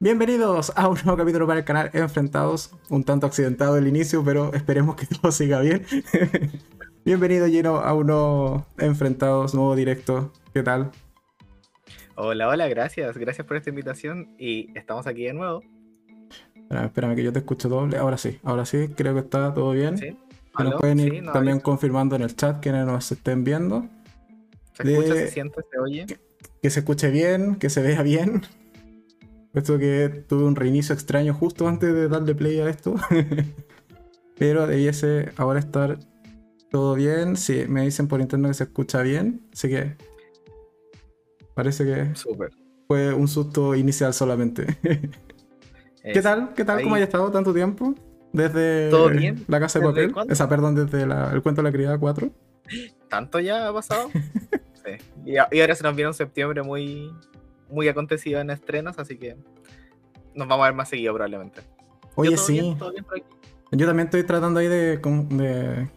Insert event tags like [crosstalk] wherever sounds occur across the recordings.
Bienvenidos a un nuevo capítulo para el canal Enfrentados, un tanto accidentado el inicio, pero esperemos que [laughs] todo siga bien. [laughs] Bienvenido lleno a uno Enfrentados, nuevo directo. ¿Qué tal? Hola, hola, gracias. Gracias por esta invitación y estamos aquí de nuevo. Espérame, que yo te escucho doble. Ahora sí, ahora sí, creo que está todo bien. Sí. nos pueden ir también confirmando en el chat quienes nos estén viendo. Se escucha, se siente, se oye. que se escuche bien, que se vea bien. [laughs] Puesto que tuve un reinicio extraño justo antes de darle play a esto. [laughs] Pero debiese ahora estar todo bien. Sí, me dicen por internet que se escucha bien. Así que parece que fue un susto inicial solamente. [laughs] ¿Qué tal? ¿Qué tal? ¿Cómo haya estado tanto tiempo? Desde la casa de papel. Esa, perdón, desde el cuento de la criada 4. ¿Tanto ya ha pasado? [laughs] sí. y, ahora se nos viene un septiembre muy, muy acontecido en estrenos, así que nos vamos a ver más seguido probablemente. Oye, sí. Yo también estoy tratando ahí de,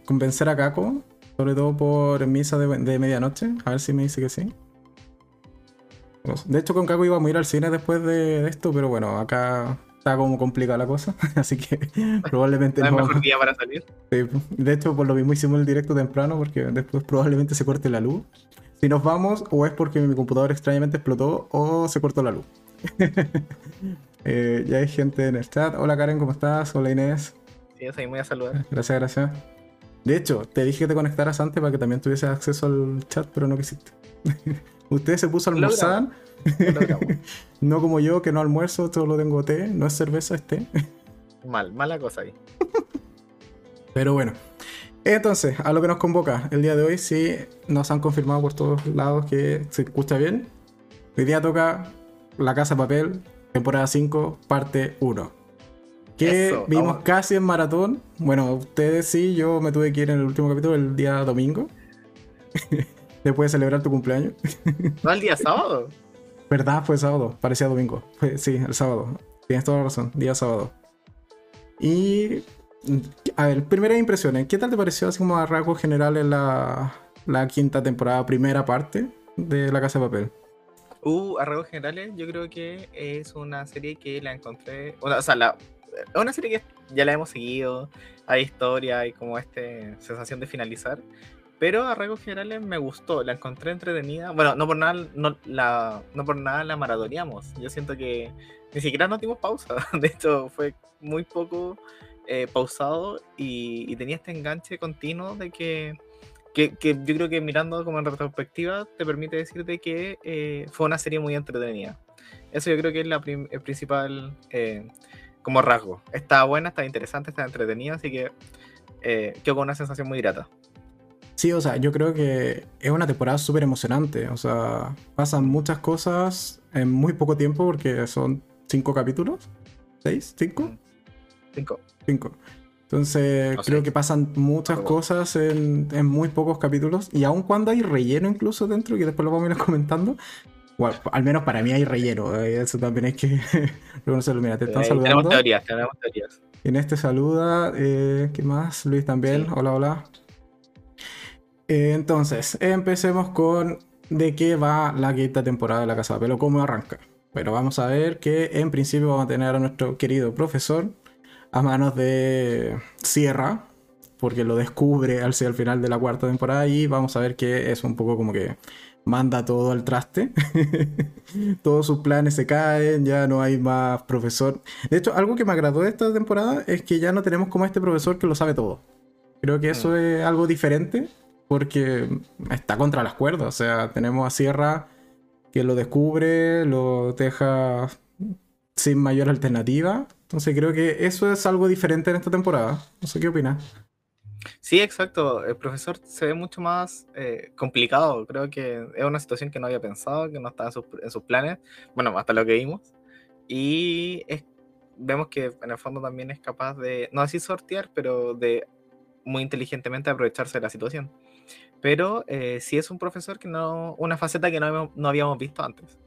convencer a Kako, sobre todo por misa de, medianoche, a ver si me dice que sí. De hecho, con Kako íbamos a ir al cine después de esto, pero bueno, acá está como complicada la cosa, [laughs] así que probablemente no. Es mejor día para salir. de hecho, por lo mismo hicimos el directo temprano, porque después probablemente se corte la luz si nos vamos, o es porque mi computador extrañamente explotó, o se cortó la luz. [laughs] Eh, ya hay gente en el chat. Hola Karen, ¿cómo estás? Hola Inés. Sí, soy muy a saludar. Gracias, gracias. De hecho, te dije que te conectaras antes para que también tuviese acceso al chat, pero no quisiste. [laughs] Usted se puso a almorzar. [laughs] no como yo, que no almuerzo, solo tengo té. No es cerveza, es té. Mal, mala cosa ahí. pero bueno. Entonces, a lo que nos convoca el día de hoy, sí nos han confirmado por todos lados que se escucha bien. Hoy día toca La Casa de Papel, temporada 5, parte 1. Que vimos casi en maratón. Bueno, ustedes sí, yo me tuve que ir en el último capítulo el día domingo. [laughs] Después de celebrar tu cumpleaños. [laughs] ¿No el día sábado? ¿Verdad? Fue sábado, parecía domingo. sí, el sábado. Tienes toda la razón, día sábado. Y a ver, primeras impresiones. ¿Qué tal te pareció así como a rasgos generales la, la quinta temporada, primera parte de La Casa de Papel? Uh, a rasgos generales, yo creo que es una serie que la encontré. O sea, la, una serie que ya la hemos seguido. Hay historia, hay como esta sensación de finalizar. Pero a rasgos generales me gustó, la encontré entretenida. Bueno, no por nada, no, la, no por nada la maratoneamos. Yo siento que ni siquiera nos dimos pausa. [laughs] De hecho, fue muy poco eh, pausado y, tenía este enganche continuo de que, que, yo creo que mirando como en retrospectiva te permite decirte que eh, fue una serie muy entretenida. Eso yo creo que es la el principal eh, como rasgo. Está buena, está interesante, está entretenida, así que quedo con una sensación muy grata. Sí, o sea, yo creo que es una temporada súper emocionante. O sea, pasan muchas cosas en muy poco tiempo porque son cinco capítulos. ¿Seis? ¿Cinco? Cinco. Entonces, creo que pasan muchas cosas en, muy pocos capítulos. Y aun cuando hay relleno incluso dentro, que después lo vamos a ir [laughs] comentando. Bueno, al menos para mí hay relleno. Eh, eso también hay que [laughs] reconocerlo. Mira, te están saludando. Tenemos teorías, tenemos teorías. Inés te saluda. Eh, ¿Qué más? Luis también. Hola, hola. Eh, entonces, empecemos con de qué va la quinta temporada de La Casa de Pelo, cómo arranca. Pero vamos a ver que en principio vamos a tener a nuestro querido profesor, a manos de Sierra, porque lo descubre al, al final de la cuarta temporada y vamos a ver que es un poco como que manda todo al traste. [laughs] Todos sus planes se caen, ya no hay más profesor. De hecho, algo que me agradó de esta temporada es que ya no tenemos como este profesor que lo sabe todo. Creo que eso mm. es algo diferente porque está contra las cuerdas. O sea, tenemos a Sierra que lo descubre, lo deja sin mayor alternativa entonces creo que eso es algo diferente en esta temporada. No sé qué opinas. Sí, exacto. El profesor se ve mucho más eh, complicado. Creo que es una situación que no había pensado, que no estaba en sus, planes. Bueno, hasta lo que vimos. Y vemos que en el fondo también es capaz de, no así sortear, pero de muy inteligentemente aprovecharse de la situación. Pero eh, sí es un profesor que no, una faceta que no, no habíamos visto antes.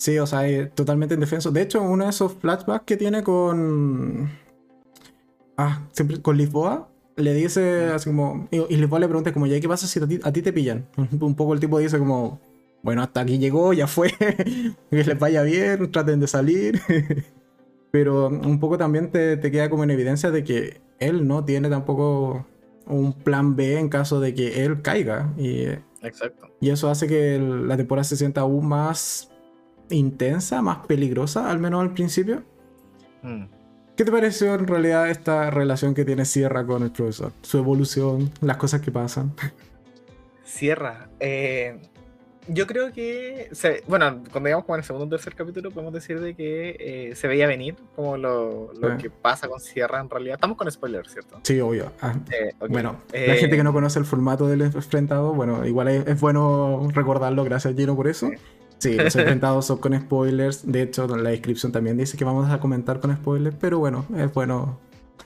Sí, o sea, totalmente indefenso. De hecho, uno de esos flashbacks que tiene con. Ah, siempre con Lisboa, le dice así como. Y Lisboa le pregunta como, ¿ya qué pasa si a ti, te pillan? [laughs] Un poco el tipo dice como. bueno, hasta aquí llegó, ya fue, [laughs] que les vaya bien, traten de salir. [laughs] Pero un poco también te, te, queda como en evidencia de que él no tiene tampoco un plan B en caso de que él caiga. Y, Exacto. Y eso hace que la temporada se sienta aún más intensa, más peligrosa, al menos al principio. Mm. ¿Qué te pareció en realidad esta relación que tiene Sierra con el profesor? Su evolución, las cosas que pasan. [laughs] Sierra, eh, yo creo que, bueno, cuando llegamos como en el segundo o tercer capítulo, podemos decir de que eh, se veía venir como lo, lo que pasa con Sierra en realidad. Estamos con spoilers, ¿cierto? Sí, obvio. Ah, eh, bueno, la gente que no conoce el formato del enfrentado, bueno, igual es, bueno recordarlo, gracias Gino por eso. Sí, los enfrentados son con spoilers. De hecho, en la descripción también dice que vamos a comentar con spoilers, pero bueno, es bueno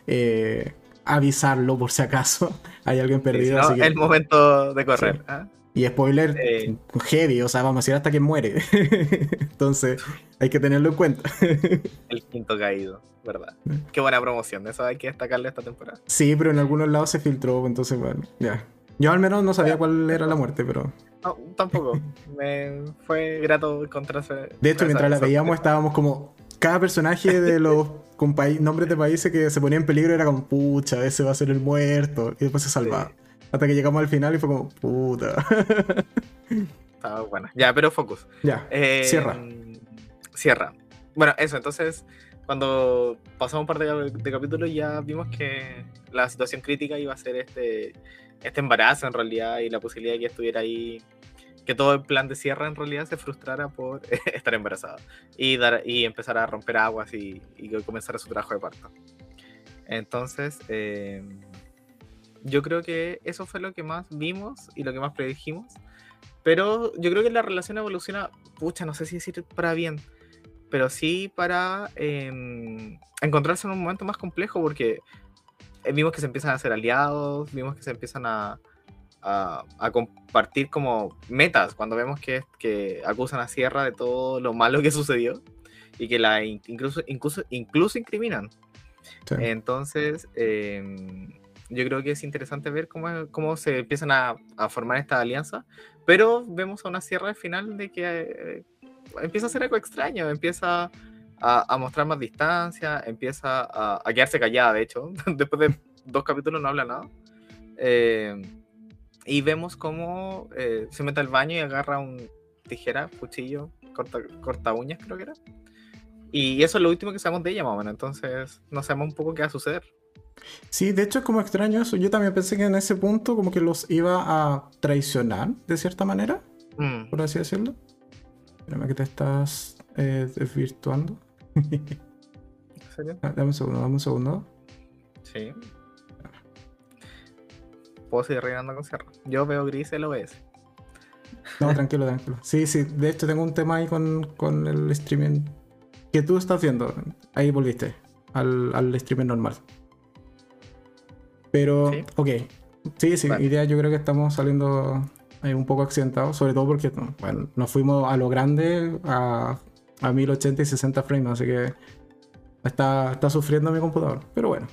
eh, avisarlo por si acaso [laughs] hay alguien perdido. Sí, el momento de correr. ¿ah? Y spoiler heavy, o sea, vamos a decir hasta que muere. [laughs] Entonces, hay que tenerlo en cuenta. [laughs] el quinto caído, ¿verdad? Qué buena promoción, eso hay que destacarle esta temporada. Sí, pero en algunos lados se filtró, entonces, bueno, ya. Yo al menos no sabía cuál era la muerte, pero. No, tampoco. Me fue grato encontrarse. De hecho, mientras la veíamos, estábamos como. Cada personaje de [laughs] los nombres de países que se ponía en peligro era como, pucha, ese va a ser el muerto. Y después se salvaba. Hasta que llegamos al final y fue como, puta. [laughs] Estaba buena. Ya, pero focus. Ya. Eh, cierra. Cierra. Bueno, eso, entonces, cuando pasamos un par de, capítulos ya vimos que la situación crítica iba a ser este, este embarazo en realidad y la posibilidad de que estuviera ahí que todo el plan de cierre en realidad se frustrara por [laughs] estar embarazada y, dar, y empezar a romper aguas y, y comenzar su trabajo de parto. Entonces, eh, yo creo que eso fue lo que más vimos y lo que más predijimos. Pero yo creo que la relación evoluciona, pucha, no sé si decir para bien, pero sí para em, encontrarse en un momento más complejo porque vimos que se empiezan a hacer aliados, vimos que se empiezan a, a, compartir como metas cuando vemos que, que acusan a Sierra de todo lo malo que sucedió y que la incluso, incluso, incluso incriminan. Entonces, eh, yo creo que es interesante ver cómo, cómo se empiezan a, a formar esta alianza, pero vemos a una sierra al final de que eh, empieza a ser algo extraño, empieza a, a mostrar más distancia, empieza a, a, quedarse callada, de hecho, [laughs] después de dos capítulos no habla nada. Eh, y vemos cómo eh, se mete al baño y agarra un tijera, cuchillo, corta, corta uñas creo que era. Y eso es lo último que sabemos de ella, más o menos. Entonces, no sabemos un poco qué va a suceder. Sí, de hecho es como extraño eso. Yo también pensé que en ese punto como que los iba a traicionar de cierta manera, mm. por así decirlo. Espérame que te estás eh, desvirtuando. ¿En serio? Ah, dame un segundo, dame un segundo. Sí. Puedo seguir reinando con Sierra. Yo veo gris el OBS. No, tranquilo, tranquilo. Sí, sí, de hecho tengo un tema ahí con, con el streaming que tú estás viendo. Ahí volviste al, al streaming normal. Pero, ok. Sí, sí, idea yo creo que estamos saliendo un poco accidentados, sobre todo porque bueno, nos fuimos a lo grande a, a 1080 y 60 frames, así que está, está sufriendo mi computador. Pero bueno,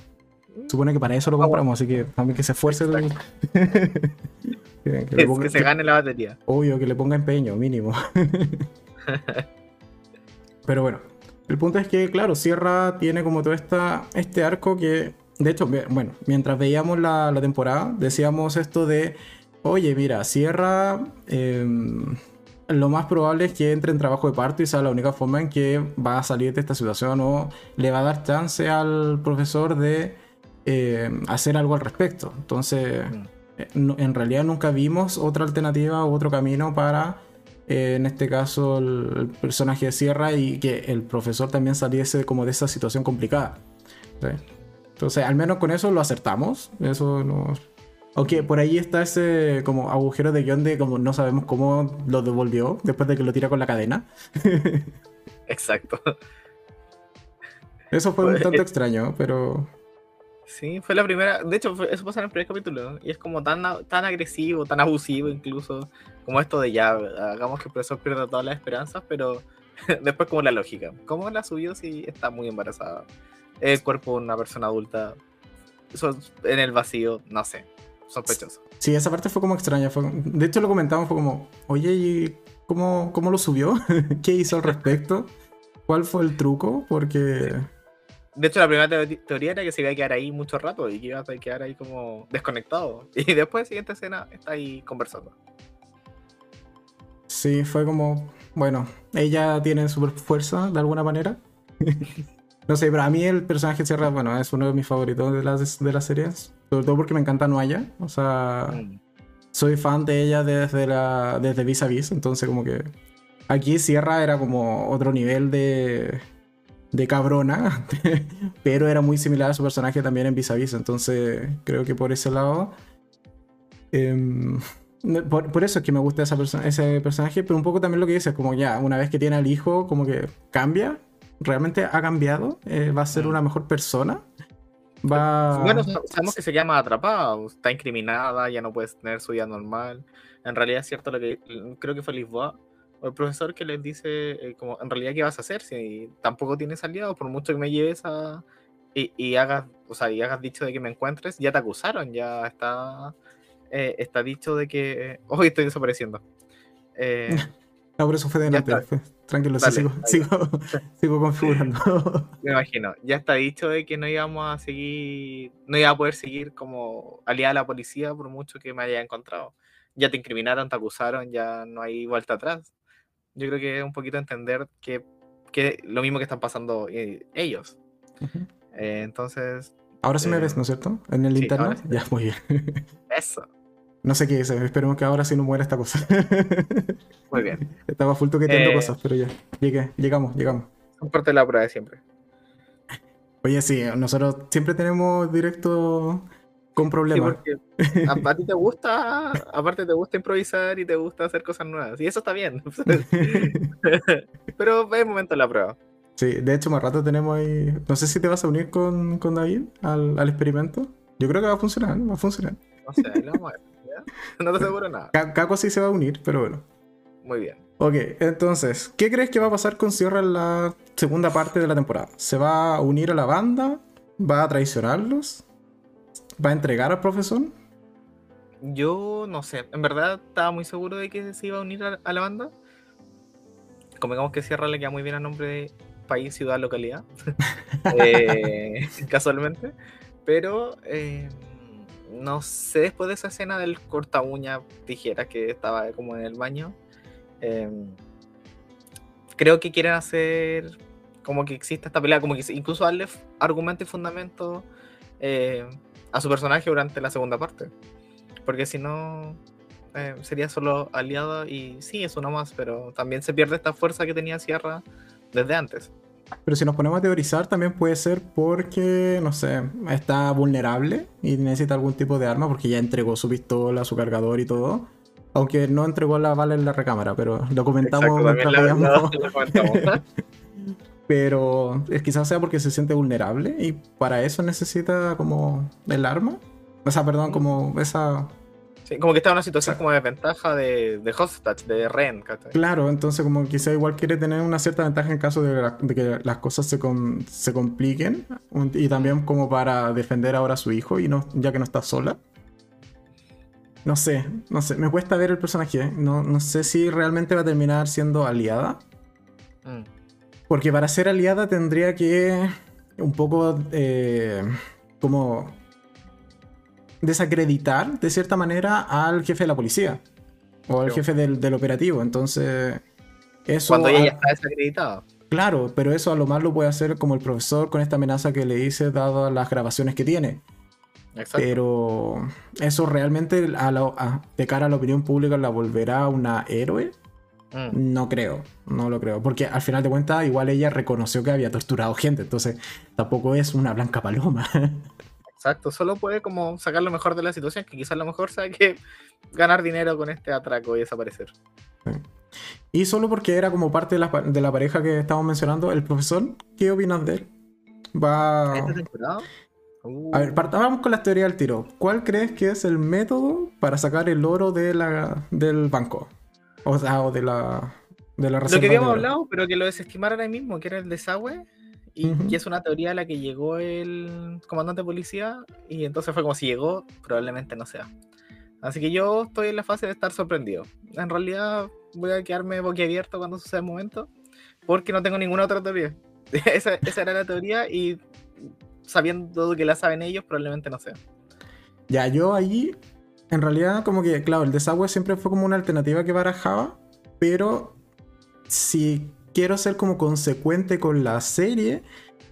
supone que para eso lo compramos, así que también que se esfuerce. [laughs] que, que, [laughs] se gane la batería. Obvio, que le ponga empeño, mínimo. [laughs] Pero bueno, el punto es que, claro, Sierra tiene como todo esta, este arco que de hecho, bueno, mientras veíamos la, temporada, decíamos esto de, oye, mira, Sierra, em, lo más probable es que entre en trabajo de parto y sea la única forma en que va a salir de esta situación o le va a dar chance al profesor de em, hacer algo al respecto. Entonces, mm. eh, en realidad nunca vimos otra alternativa u otro camino para, eh, en este caso, el, personaje de Sierra y que el profesor también saliese como de esa situación complicada. ¿sí? Entonces, al menos con eso lo acertamos. Eso no. Aunque por ahí está ese como agujero de guion de como no sabemos cómo lo devolvió después de que lo tira con la cadena. [laughs] Exacto. Eso fue un pues, tanto eh, extraño, pero. Sí, fue la primera. De hecho, eso pasa en el primer capítulo. Y es como tan, tan agresivo, tan abusivo, incluso. Como esto de ya, hagamos que el profesor pierda todas las esperanzas, pero [laughs] después, como la lógica. ¿Cómo la subió si está muy embarazada? el cuerpo de una persona adulta en el vacío, no sé, sospechoso. Sí, esa parte fue como extraña. de hecho, lo comentamos, fue como, oye, ¿y cómo, cómo lo subió, [laughs] qué hizo al respecto, cuál fue el truco, porque... De hecho, la primera teoría era que se iba a quedar ahí mucho rato y que iba a quedar ahí como desconectado. [laughs] Y después, siguiente escena, está ahí conversando. Sí, fue como, bueno, ella tiene super fuerza de alguna manera. [laughs] no sé, pero a mí el personaje Sierra, bueno, es uno de mis favoritos de las, de las series. Sobre todo porque me encanta Noaya. O sea, mm. soy fan de ella desde, la, desde Vis a Vis. Entonces, como que aquí Sierra era como otro nivel de, de cabrona. [laughs] pero era muy similar a su personaje también en Vis a Vis. Entonces, creo que por ese lado. Eh, por, eso es que me gusta esa ese personaje, pero un poco también lo que dices, como ya, una vez que tiene al hijo, como que cambia, realmente ha cambiado, eh, va a ser mm. una mejor persona. Va... Bueno, sabemos que se llama atrapada, está incriminada, ya no puede tener su vida normal. En realidad es cierto lo que creo que fue Lisboa, o el profesor que les dice, eh, como, en realidad, ¿qué vas a hacer si tampoco tienes aliados? Por mucho que me lleves a... Y, y hagas, o sea, y hagas dicho de que me encuentres, ya te acusaron, ya está eh, está dicho de que hoy estoy desapareciendo. Eh, [laughs] no, por eso fue de Tranquilo, sigo, sigo, [laughs] configurando. Me imagino. Ya está dicho de que no íbamos a seguir, no iba a poder seguir como aliada a la policía por mucho que me haya encontrado. Ya te incriminaron, te acusaron, ya no hay vuelta atrás. Yo creo que es un poquito entender que, que lo mismo que están pasando eh, ellos. entonces. Ahora sí me ves, ¿no es cierto? En el internet. Ya, muy bien. [laughs] Eso. No sé qué es, esperemos que ahora sí no muera esta cosa. [laughs] Muy bien. Estaba full toqueteando eh, cosas, pero ya. Llegué, llegamos, llegamos. Son parte de la prueba de siempre. Oye, sí, nosotros siempre tenemos directo con problemas. a, ti te gusta, aparte te gusta improvisar y te gusta hacer cosas nuevas. Y eso está bien. [laughs] pero es momento de la prueba. Sí, de hecho, más rato tenemos ahí. No sé si te vas a unir con, con David al, al experimento. Yo creo que va a funcionar, va a funcionar. No sé, lo vamos a ver. [laughs] No te aseguro nada. Caco sí se va a unir, pero bueno. Muy bien. Ok, entonces, ¿qué crees que va a pasar con Sierra en la segunda parte de la temporada? ¿Se va a unir a la banda? ¿Va a traicionarlos? ¿Va a entregar al profesor? Yo no sé, en verdad estaba muy seguro de que se iba a unir a, la banda. Como digamos que Sierra le queda muy bien a nombre de país, ciudad, localidad. [laughs] Eh, [laughs] casualmente. Pero eh, no sé, después de esa escena del corta uña tijera que estaba como en el baño, em, creo que quieren hacer como que exista esta pelea, como que incluso darle argumento y fundamento eh, a su personaje durante la segunda parte. Porque si no, eh, sería solo aliado y sí, es uno más, pero también se pierde esta fuerza que tenía Sierra desde antes. Pero si nos ponemos a teorizar, también puede ser porque, no sé, está vulnerable y necesita algún tipo de arma porque ya entregó su pistola, su cargador y todo. Aunque no entregó la bala en la recámara, pero lo comentamos [laughs] pero es, quizás sea porque se siente vulnerable y para eso necesita como el arma. O sea, perdón, como esa como que está en una situación como de ventaja de, de hostage, de Ren. Claro, entonces como quizá igual quiere tener una cierta ventaja en caso de, que las cosas se, se compliquen y también como para defender ahora a su hijo y no, ya que no está sola. No sé, no sé, me cuesta ver el personaje, ¿eh? no, no sé si realmente va a terminar siendo aliada. Mm. Porque para ser aliada tendría que un poco eh, como desacreditar de cierta manera al jefe de la policía o al jefe del, operativo. Entonces, eso. Cuando ella ya está desacreditada. Claro, pero eso a lo más lo puede hacer como el profesor con esta amenaza que le hice, dado las grabaciones que tiene. Exacto. Pero eso realmente a de cara a la opinión pública la volverá una héroe. Mm. No creo, no lo creo. Porque al final de cuentas, igual ella reconoció que había torturado gente. Entonces, tampoco es una blanca paloma. [laughs] Exacto, solo puede como sacar lo mejor de la situación, que quizás lo mejor sea que ganar dinero con este atraco y desaparecer. Y solo porque era como parte de la, pareja que estábamos mencionando, el profesor, ¿qué opinas de él? Va... ¿Este A ver, partamos con la teoría del tiro. ¿Cuál crees que es el método para sacar el oro de la, del banco? O sea, o de la, de la reserva. Lo que habíamos hablado, pero que lo desestimaron ahí mismo, que era el desagüe. Y, es una teoría a la que llegó el comandante de policía y entonces fue como si llegó, probablemente no sea. Así que yo estoy en la fase de estar sorprendido. En realidad voy a quedarme boquiabierto cuando suceda el momento, porque no tengo ninguna otra teoría. [laughs] esa, esa era la teoría y sabiendo que la saben ellos, probablemente no sea. Ya, yo allí, en realidad, como que, claro, el desagüe siempre fue como una alternativa que barajaba, pero si quiero ser como consecuente con la serie,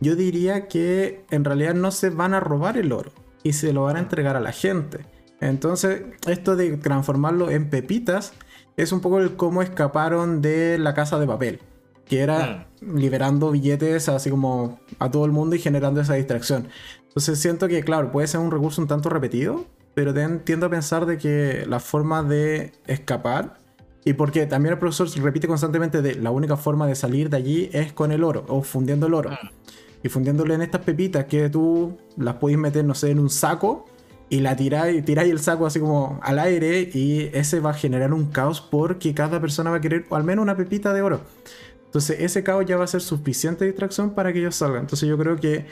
yo diría que en realidad no se van a robar el oro y se lo van a entregar a la gente. Entonces, esto de transformarlo en pepitas es un poco el cómo escaparon de la casa de papel, que era mm. liberando billetes así como a todo el mundo y generando esa distracción. Entonces siento que, claro, puede ser un recurso un tanto repetido, pero tiendo a pensar de que la forma de escapar, y porque también el profesor repite constantemente de la única forma de salir de allí es con el oro, o fundiendo el oro. Mm. Y fundiéndole en estas pepitas que tú las puedes meter, no sé, en un saco y la tiráis, tiráis el saco así como al aire y ese va a generar un caos porque cada persona va a querer al menos una pepita de oro. Entonces ese caos ya va a ser suficiente distracción para que ellos salgan. Entonces yo creo que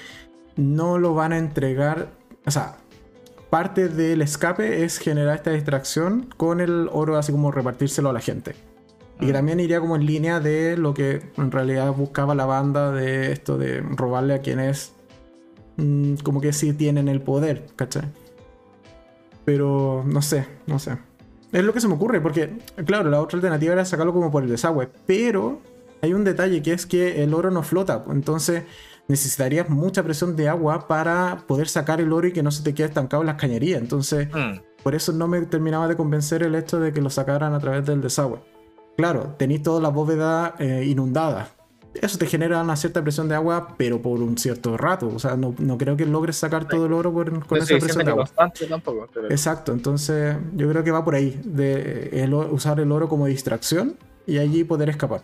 no lo van a entregar, o sea, parte del escape es generar esta distracción con el oro así como repartírselo a la gente. Y que ah. también iría como en línea de lo que en realidad buscaba la banda de esto de robarle a quienes mm, como que sí tienen el poder, ¿cachai? Pero no sé, no sé. Es lo que se me ocurre, porque, claro, la otra alternativa era sacarlo como por el desagüe. Pero hay un detalle que es que el oro no flota. Entonces necesitarías mucha presión de agua para poder sacar el oro y que no se te quede estancado en las cañerías. Entonces, mm. por eso no me terminaba de convencer el hecho de que lo sacaran a través del desagüe. Claro, tenéis toda la bóveda eh, inundada eso te genera una cierta presión de agua, pero por un cierto rato. O sea, no, creo que logres sacar todo el oro con esa presión de agua. Exacto, entonces yo creo que va por ahí, de usar el oro como distracción y allí poder escapar.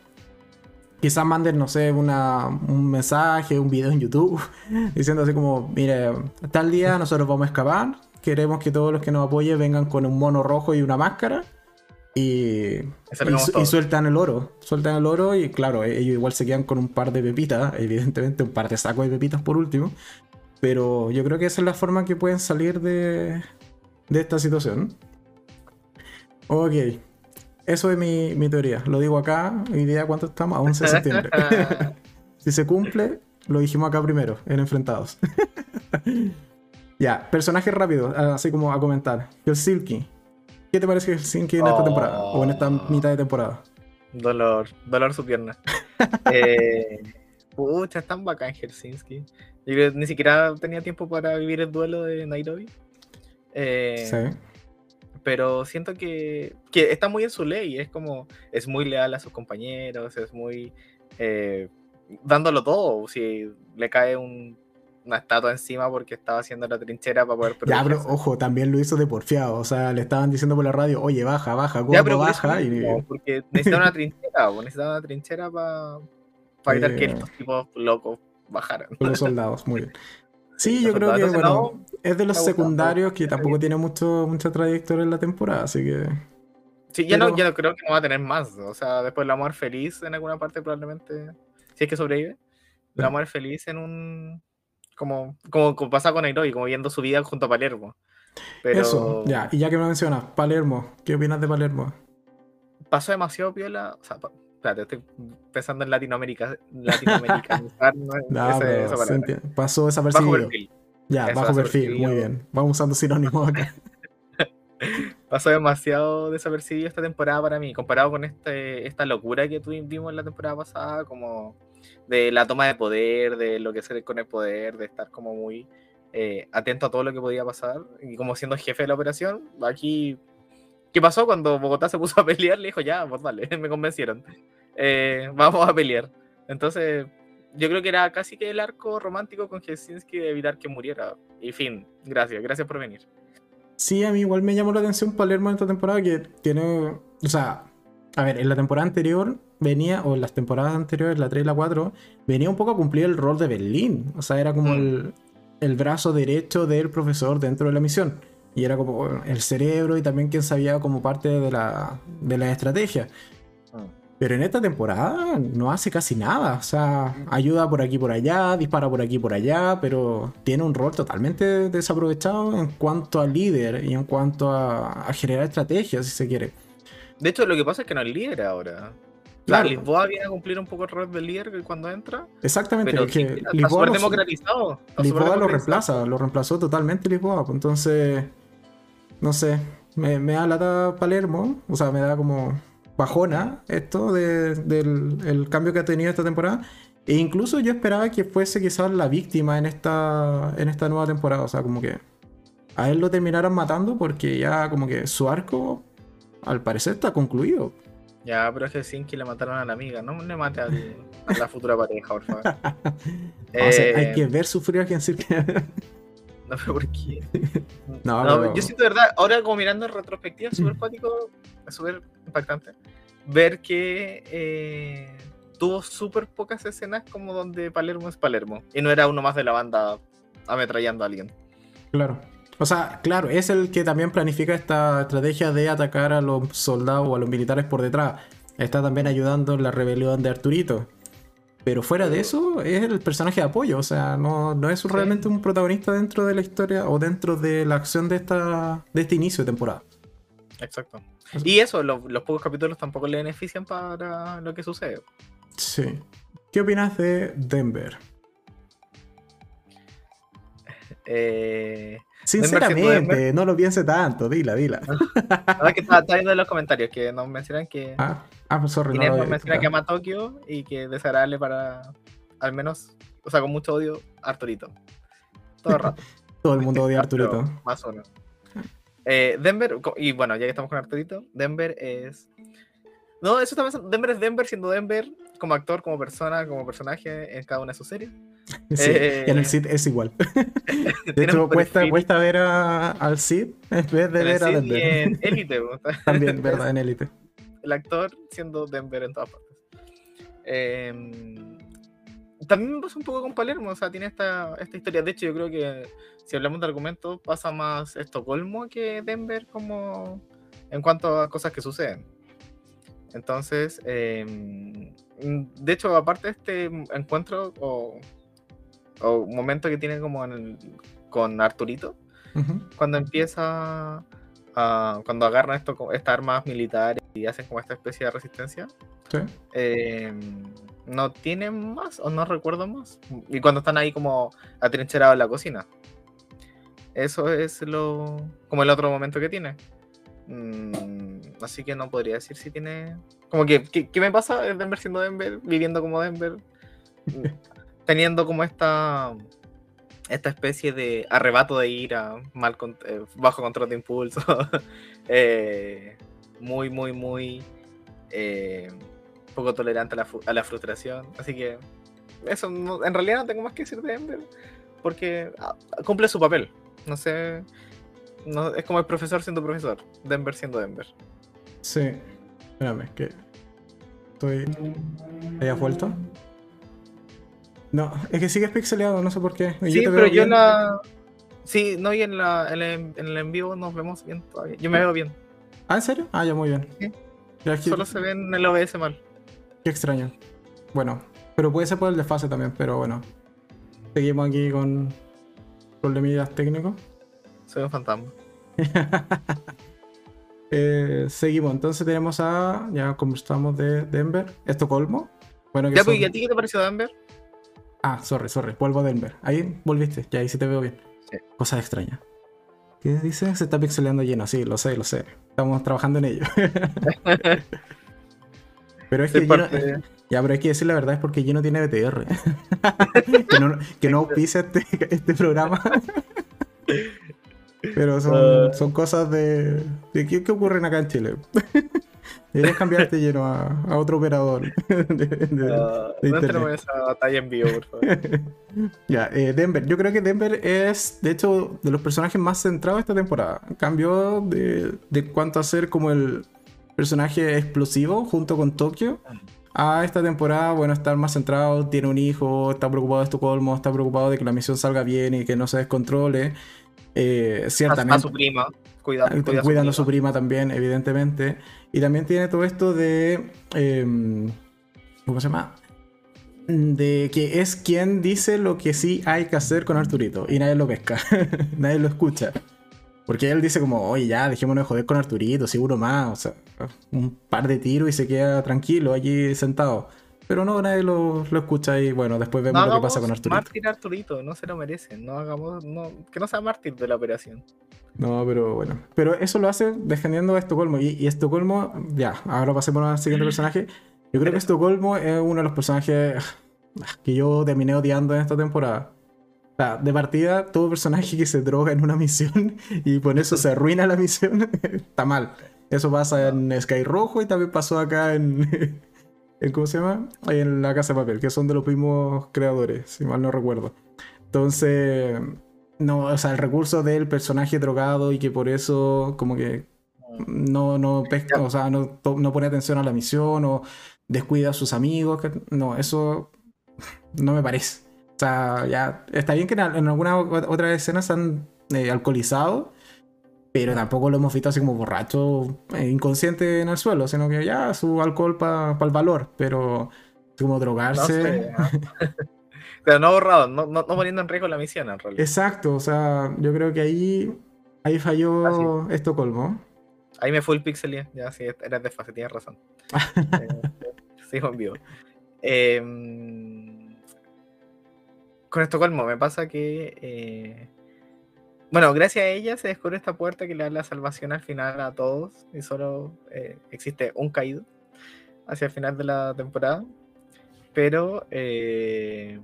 Quizás manden, no sé, una, un mensaje, un video en YouTube, [laughs] diciendo así como, mire, tal día nosotros vamos a escapar, queremos que todos los que nos apoyen vengan con un mono rojo y una máscara y, y, sueltan el oro. Sueltan el oro y claro, ellos igual se quedan con un par de pepitas, [laughs] evidentemente un par de sacos de pepitas por último. Pero yo creo que esa es la forma que pueden salir de, de esta situación. Ok, eso es mi, mi, teoría. Lo digo acá, hoy día cuánto estamos, a 11 de septiembre. [laughs] si se cumple, lo dijimos acá primero, en Enfrentados. [laughs] ya, personaje rápido, así como a comentar. El Silky, ¿Qué te parece Helsinki en esta temporada? O en esta oh. mitad de temporada. Dolor, dolor su pierna. [laughs] eh, pucha, es tan bacán Helsinki. Yo ni siquiera tenía tiempo para vivir el duelo de Nairobi. Eh, sí. Pero siento que, que, está muy en su ley. Es como, es muy leal a sus compañeros, es muy eh, dándolo todo. Si le cae un una estatua encima porque estaba haciendo la trinchera para poder Ya, pero ojo, también lo hizo de porfiado. O sea, le estaban diciendo por la radio, oye, baja, baja, ya, pero baja. y... porque necesitaba una trinchera, necesitaba una trinchera para evitar que estos tipos locos bajaran. Los soldados, muy bien. Sí, yo creo que, bueno, es de los secundarios que tampoco tiene mucho, mucha trayectoria en la temporada, así que... Sí, ya, no, ya no creo que no va a tener más. O sea, después la muerte feliz en alguna parte probablemente, si es que sobrevive, la muerte feliz en un como, como, pasa con Nairobi, como viendo su vida junto a Palermo. Pero... Eso, ya, y ya que me mencionas, Palermo, ¿qué opinas de Palermo? Pasó demasiado piola, o sea, espérate, estoy pensando en Latinoamérica, Latinoamérica [laughs] no, pasó desapercibido. Bajo perfil. Ya, bajo perfil, muy bien. Vamos usando sinónimos acá. [laughs] pasó demasiado desapercibido esta temporada para mí, comparado con este, esta locura que tuvimos en la temporada pasada, como de la toma de poder, de lo que hacer con el poder, de estar como muy eh, atento a todo lo que podía pasar y como siendo jefe de la operación. Aquí, ¿qué pasó cuando Bogotá se puso a [laughs] pelear? Le dijo, ya, pues vale, [laughs] me convencieron. Eh, vamos a pelear. Entonces, yo creo que era casi que el arco romántico con Helsinki de evitar que muriera. Y fin, gracias, gracias por venir. Sí, a mí igual me llamó la atención Palermo en esta temporada que tiene, o sea, a ver, en la temporada anterior venía, o en las temporadas anteriores, la 3 y la 4, venía un poco a cumplir el rol de Berlín. O sea, era como mm. el, brazo derecho del profesor dentro de la misión. Y era como el cerebro y también quien sabía como parte de la, de la estrategia. Pero en esta temporada no hace casi nada. O sea, ayuda por aquí por allá, dispara por aquí por allá, pero tiene un rol totalmente desaprovechado en cuanto a líder y en cuanto a, a generar estrategias, si se quiere. De hecho, lo que pasa es que no es líder ahora. Claro. Lisboa viene a cumplir un poco el rol del líder cuando entra. Exactamente, Pero que está Lisboa, democratizado. está Lisboa lo democratizado. reemplaza, lo reemplazó totalmente Lisboa. pues, Entonces, no sé, me, me da lata Palermo, o sea, me da como bajona esto de- del el cambio que ha tenido esta temporada. E incluso yo esperaba que fuese quizás la víctima en esta, en esta nueva temporada, o sea, como que a él lo terminaran matando porque ya como que su arco al parecer está concluido. Ya, pero es que Sinky le mataron a la amiga. No le mate al- a la futura pareja, por favor. [laughs] O sea, Eh, hay que ver sufrir a quien sí [laughs] [laughs] Yo siento, de verdad, ahora como mirando en retrospectiva, súper cuático, es súper impactante, ver que eh, tuvo súper pocas escenas como donde Palermo es Palermo. Y no era uno más de la banda ametrallando a alguien. Claro. O sea, claro, es el que también planifica esta estrategia de atacar a los soldados o a los militares por detrás. Está también ayudando en la rebelión de Arturito. Pero fuera de eso, es el personaje de apoyo. O sea, no, no es Sí. realmente un protagonista dentro de la historia o dentro de la acción de, esta, de este inicio de temporada. Exacto. Y eso, lo- los pocos capítulos tampoco le benefician para lo que sucede. Sí. ¿Qué opinas de Denver? Eh, Sinceramente, no lo piense tanto. Dila, dila. ahora que estaba, viendo en los comentarios que nos mencionan que Ah, ah sorry. no nos menciona que ama a Tokio y que desagradable para, al menos, o sea, con mucho odio, Arturito. Todo el rato. [laughs] Todo el mundo odia a Arturito. Más uno. Eh, Denver, y bueno, ya que estamos con Arturito, Denver es. No, eso está pensando. Denver es Denver siendo Denver como actor, como persona, como personaje en cada una de sus series. [laughs] Sí, Eh, y en el Cid es igual. [laughs] De hecho, cuesta, ver a- al Cid en vez de en ver a y Denver. en [laughs] Elite, También, ¿verdad? En Elite. el actor siendo Denver en todas partes. Eh, también pasa un poco con Palermo, o sea, tiene esta, esta historia. De hecho, yo creo que si hablamos de argumentos, pasa más Estocolmo que Denver como en cuanto a cosas que suceden. Entonces, eh, de hecho, aparte de este encuentro o, o momento que tiene como en el- con Arturito, cuando empieza a, cuando agarran esto, estas armas militares y hacen como esta especie de resistencia, Sí. eh, no tienen más o no recuerdo más. Y cuando están ahí como atrincherados en la cocina. Eso es lo como el otro momento que tiene. Mm, así que no podría decir si tiene... Como que, ¿qué, me pasa? Denver siendo Denver, viviendo como Denver, mm, teniendo como esta esta especie de arrebato de ira, mal con- eh, bajo control de impulso, [laughs] eh, muy, muy, muy eh, poco tolerante a la, a la frustración. Así que eso, no- en realidad no tengo más que decir de Denver, porque ah, cumple su papel. No sé, no, es como el profesor siendo profesor, Denver siendo Denver. Sí. Espérame, que. Estoy. ¿Hayas vuelto? No, es que sigue pixeleado, no sé por qué. Sí, pero yo en la... Sí, no, y en, la, en, el, en el en vivo nos vemos bien todavía. Yo me veo bien. ¿Ah, en serio? Ah, ya, muy bien. Sí. Ya, Solo se ve en el OBS mal. Qué extraño. Bueno, pero puede ser por el desfase también, pero bueno. Seguimos aquí con problemillas técnicos. Soy un fantasma. [laughs] Eh, seguimos, entonces tenemos a. Ya conversamos de Denver. Estocolmo. Bueno, que Ya, son- pues, ¿y a ti qué te pareció Denver? Ah, sorry, sorry. Vuelvo a Denver. Ahí volviste. Ya ahí sí te veo bien. Sí. Cosas extrañas. ¿Qué dice? Se está pixeleando lleno. Sí, lo sé, lo sé. Estamos trabajando en ello. [laughs] pero es que lleno- Ya, pero hay que decir la verdad, es porque Gino tiene BTR. [laughs] que no, que no auspicia este, este programa. Pero son, [laughs] Ah. son cosas de. de ¿qué, qué ocurren acá en Chile? [laughs] Deberías cambiarte lleno a, a otro operador. [laughs] de- de- Ah, de no internet. tenemos esa batalla en vivo, por favor. Ya, eh, Denver. Yo creo que Denver es, de hecho, de los personajes más centrados esta temporada. Cambió de, de cuanto a ser como el personaje explosivo junto con Tokio. A esta temporada, bueno, estar más centrado, tiene un hijo, está preocupado de Estocolmo, está preocupado de que la misión salga bien y que no se descontrole. Eh, A, a ciertamente. su prima. Cuida, cuida cuidando a su su prima también, evidentemente. Y también tiene todo esto de. em, ¿Cómo se llama? De que es quien dice lo que sí hay que hacer con Arturito. Y nadie lo pesca. [laughs] nadie lo escucha. Porque él dice como, oye, ya, dejémonos de joder con Arturito, seguro más, o sea, un par de tiros y se queda tranquilo allí sentado. Pero no, nadie lo, lo escucha y bueno, después vemos lo que pasa con Arturito. Mártir Arturito, no se lo merecen, no hagamos, no, que no sea mártir de la operación. No, pero bueno. Pero eso lo hace defendiendo a Estocolmo. Y, y Estocolmo, ya, ahora pasemos al siguiente personaje. Yo creo que Estocolmo es uno de los personajes que yo terminé odiando en esta temporada. O sea, de partida, todo personaje que se droga en una misión [laughs] y por eso se arruina la misión, [laughs] está mal. Eso pasa en Sky Rojo y también pasó acá en, [laughs] en ¿cómo se llama? En la Casa de Papel, que son de los mismos creadores, si mal no recuerdo. Entonces, no, o sea, el recurso del personaje drogado y que por eso como que no, no pesca, o sea, no, no pone atención a la misión o descuida a sus amigos, no, eso no me parece. O sea, ya está bien que en, algunas otras escenas se han eh, alcoholizado, pero tampoco lo hemos visto así como borracho, eh, inconsciente en el suelo, sino que ya su alcohol para el valor, pero como drogarse. No [laughs] sé, pero no borrado, no, no, no, poniendo en riesgo la misión en realidad. Exacto, o sea, yo creo que ahí, ahí falló Estocolmo. Ahí me fue el pixel ya, sí, eras desfase, tienes razón. [laughs] eh, sigo en vivo. Eh, con Estocolmo me pasa que. Bueno, gracias a ella se descubre esta puerta que le da la salvación al final a todos. Y solo eh, existe un caído hacia el final de la temporada. Pero. Eh,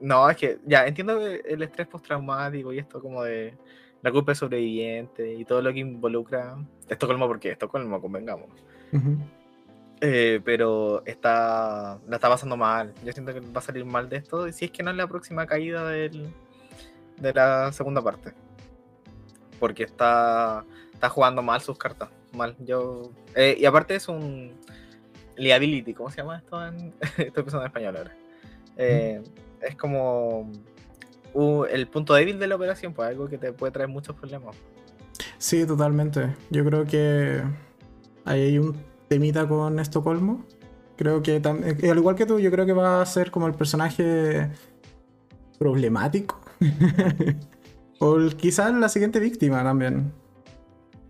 no, es que ya entiendo el estrés postraumático y esto como de la culpa de sobreviviente y todo lo que involucra Estocolmo, porque Estocolmo, convengamos. Uh -huh. Eh, pero está la está pasando mal. Yo siento que va a salir mal de esto. Y si es que no es la próxima caída del, de la segunda parte. Porque está, está jugando mal sus cartas. Mal. Yo, eh, y aparte es un liability. ¿Cómo se llama esto? En, [laughs] estoy pensando en español ahora. Eh, mm. Es como uh, el punto débil de la operación. Pues algo que te puede traer muchos problemas. Sí, totalmente. Yo creo que ahí hay un temita con Estocolmo. Creo que al igual que tú, yo creo que va a ser como el personaje problemático. [laughs] o quizás la siguiente víctima también.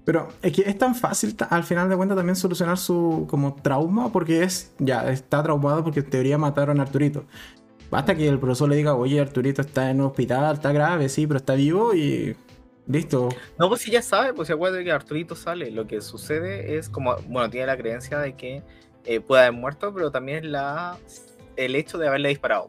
Pero es que es tan fácil al final de cuentas también solucionar su como trauma porque es ya está traumado porque en teoría mataron a Arturito. Basta que el profesor le diga, oye, Arturito está en un hospital, está grave, sí, pero está vivo y Listo. No, pues si ya sabe, pues se acuerda que Arturito sale. Lo que sucede es como, bueno, tiene la creencia de que eh, puede haber muerto, pero también la, el hecho de haberle disparado.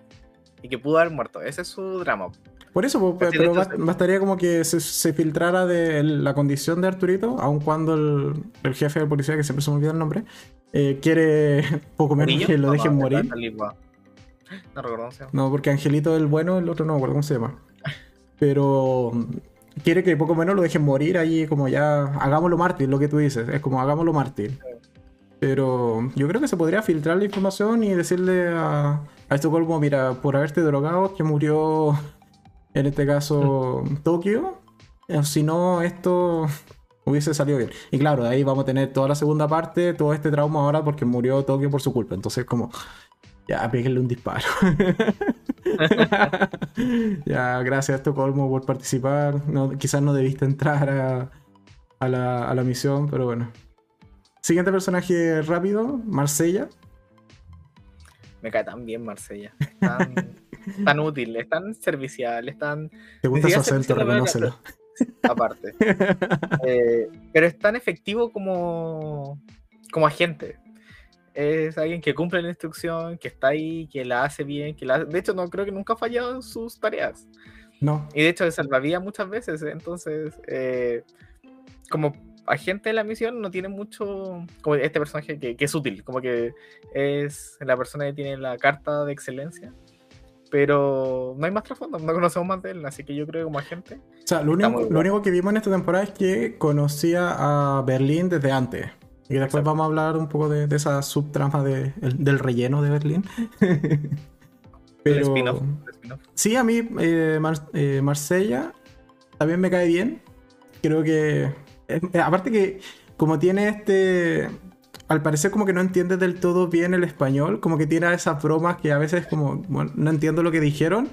Y que pudo haber muerto. Ese es su drama. Por eso, pues, pero bastaría como que se, se, filtrara de la condición de Arturito, aun cuando el, el, jefe de policía, que siempre se me olvida el nombre, eh, quiere [laughs] poco menos que lo dejen no, morir. No recuerdo No, porque Angelito es el bueno, el otro no, ¿cómo se llama? Pero quiere que poco menos lo dejen morir ahí, como ya hagámoslo mártir, lo que tú dices, es como hagámoslo mártir. Pero yo creo que se podría filtrar la información y decirle a, a Estocolmo, mira, por haberte drogado, que murió en este caso Tokio, si no, esto hubiese salido bien. Y claro, de ahí vamos a tener toda la segunda parte, todo este trauma ahora porque murió Tokio por su culpa. Entonces, como, ya, péguenle un disparo. [laughs] ya, gracias Estocolmo por participar. No, quizás no debiste entrar a, a, la, a, la, misión, pero bueno. Siguiente personaje rápido, Marsella. Me cae tan bien Marsella. Tan, tan útil, es tan servicial, es tan... Te gusta su acento, reconócelo. Aparte. [laughs] eh, pero es tan efectivo como, como agente es alguien que cumple la instrucción, que está ahí, que la hace bien, que la... de hecho no creo que nunca ha fallado en sus tareas. No. Y de hecho de salvavidas muchas veces, entonces eh, como agente de la misión no tiene mucho como este personaje que, que, es útil, como que es la persona que tiene la carta de excelencia. Pero no hay más trasfondo, no conocemos más de él, así que yo creo que como agente. O sea, lo único, lo único que vimos en esta temporada es que conocía a Berlín desde antes. Y después Exacto. vamos a hablar un poco de, de esa subtrama de, el, del relleno de Berlín. [laughs] Pero spin -off, spin -off. sí, a mí eh, Mar eh, Marsella también me cae bien. Creo que, eh, aparte que como tiene este, al parecer como que no entiende del todo bien el español, como que tiene esas bromas que a veces como, no entiendo lo que dijeron.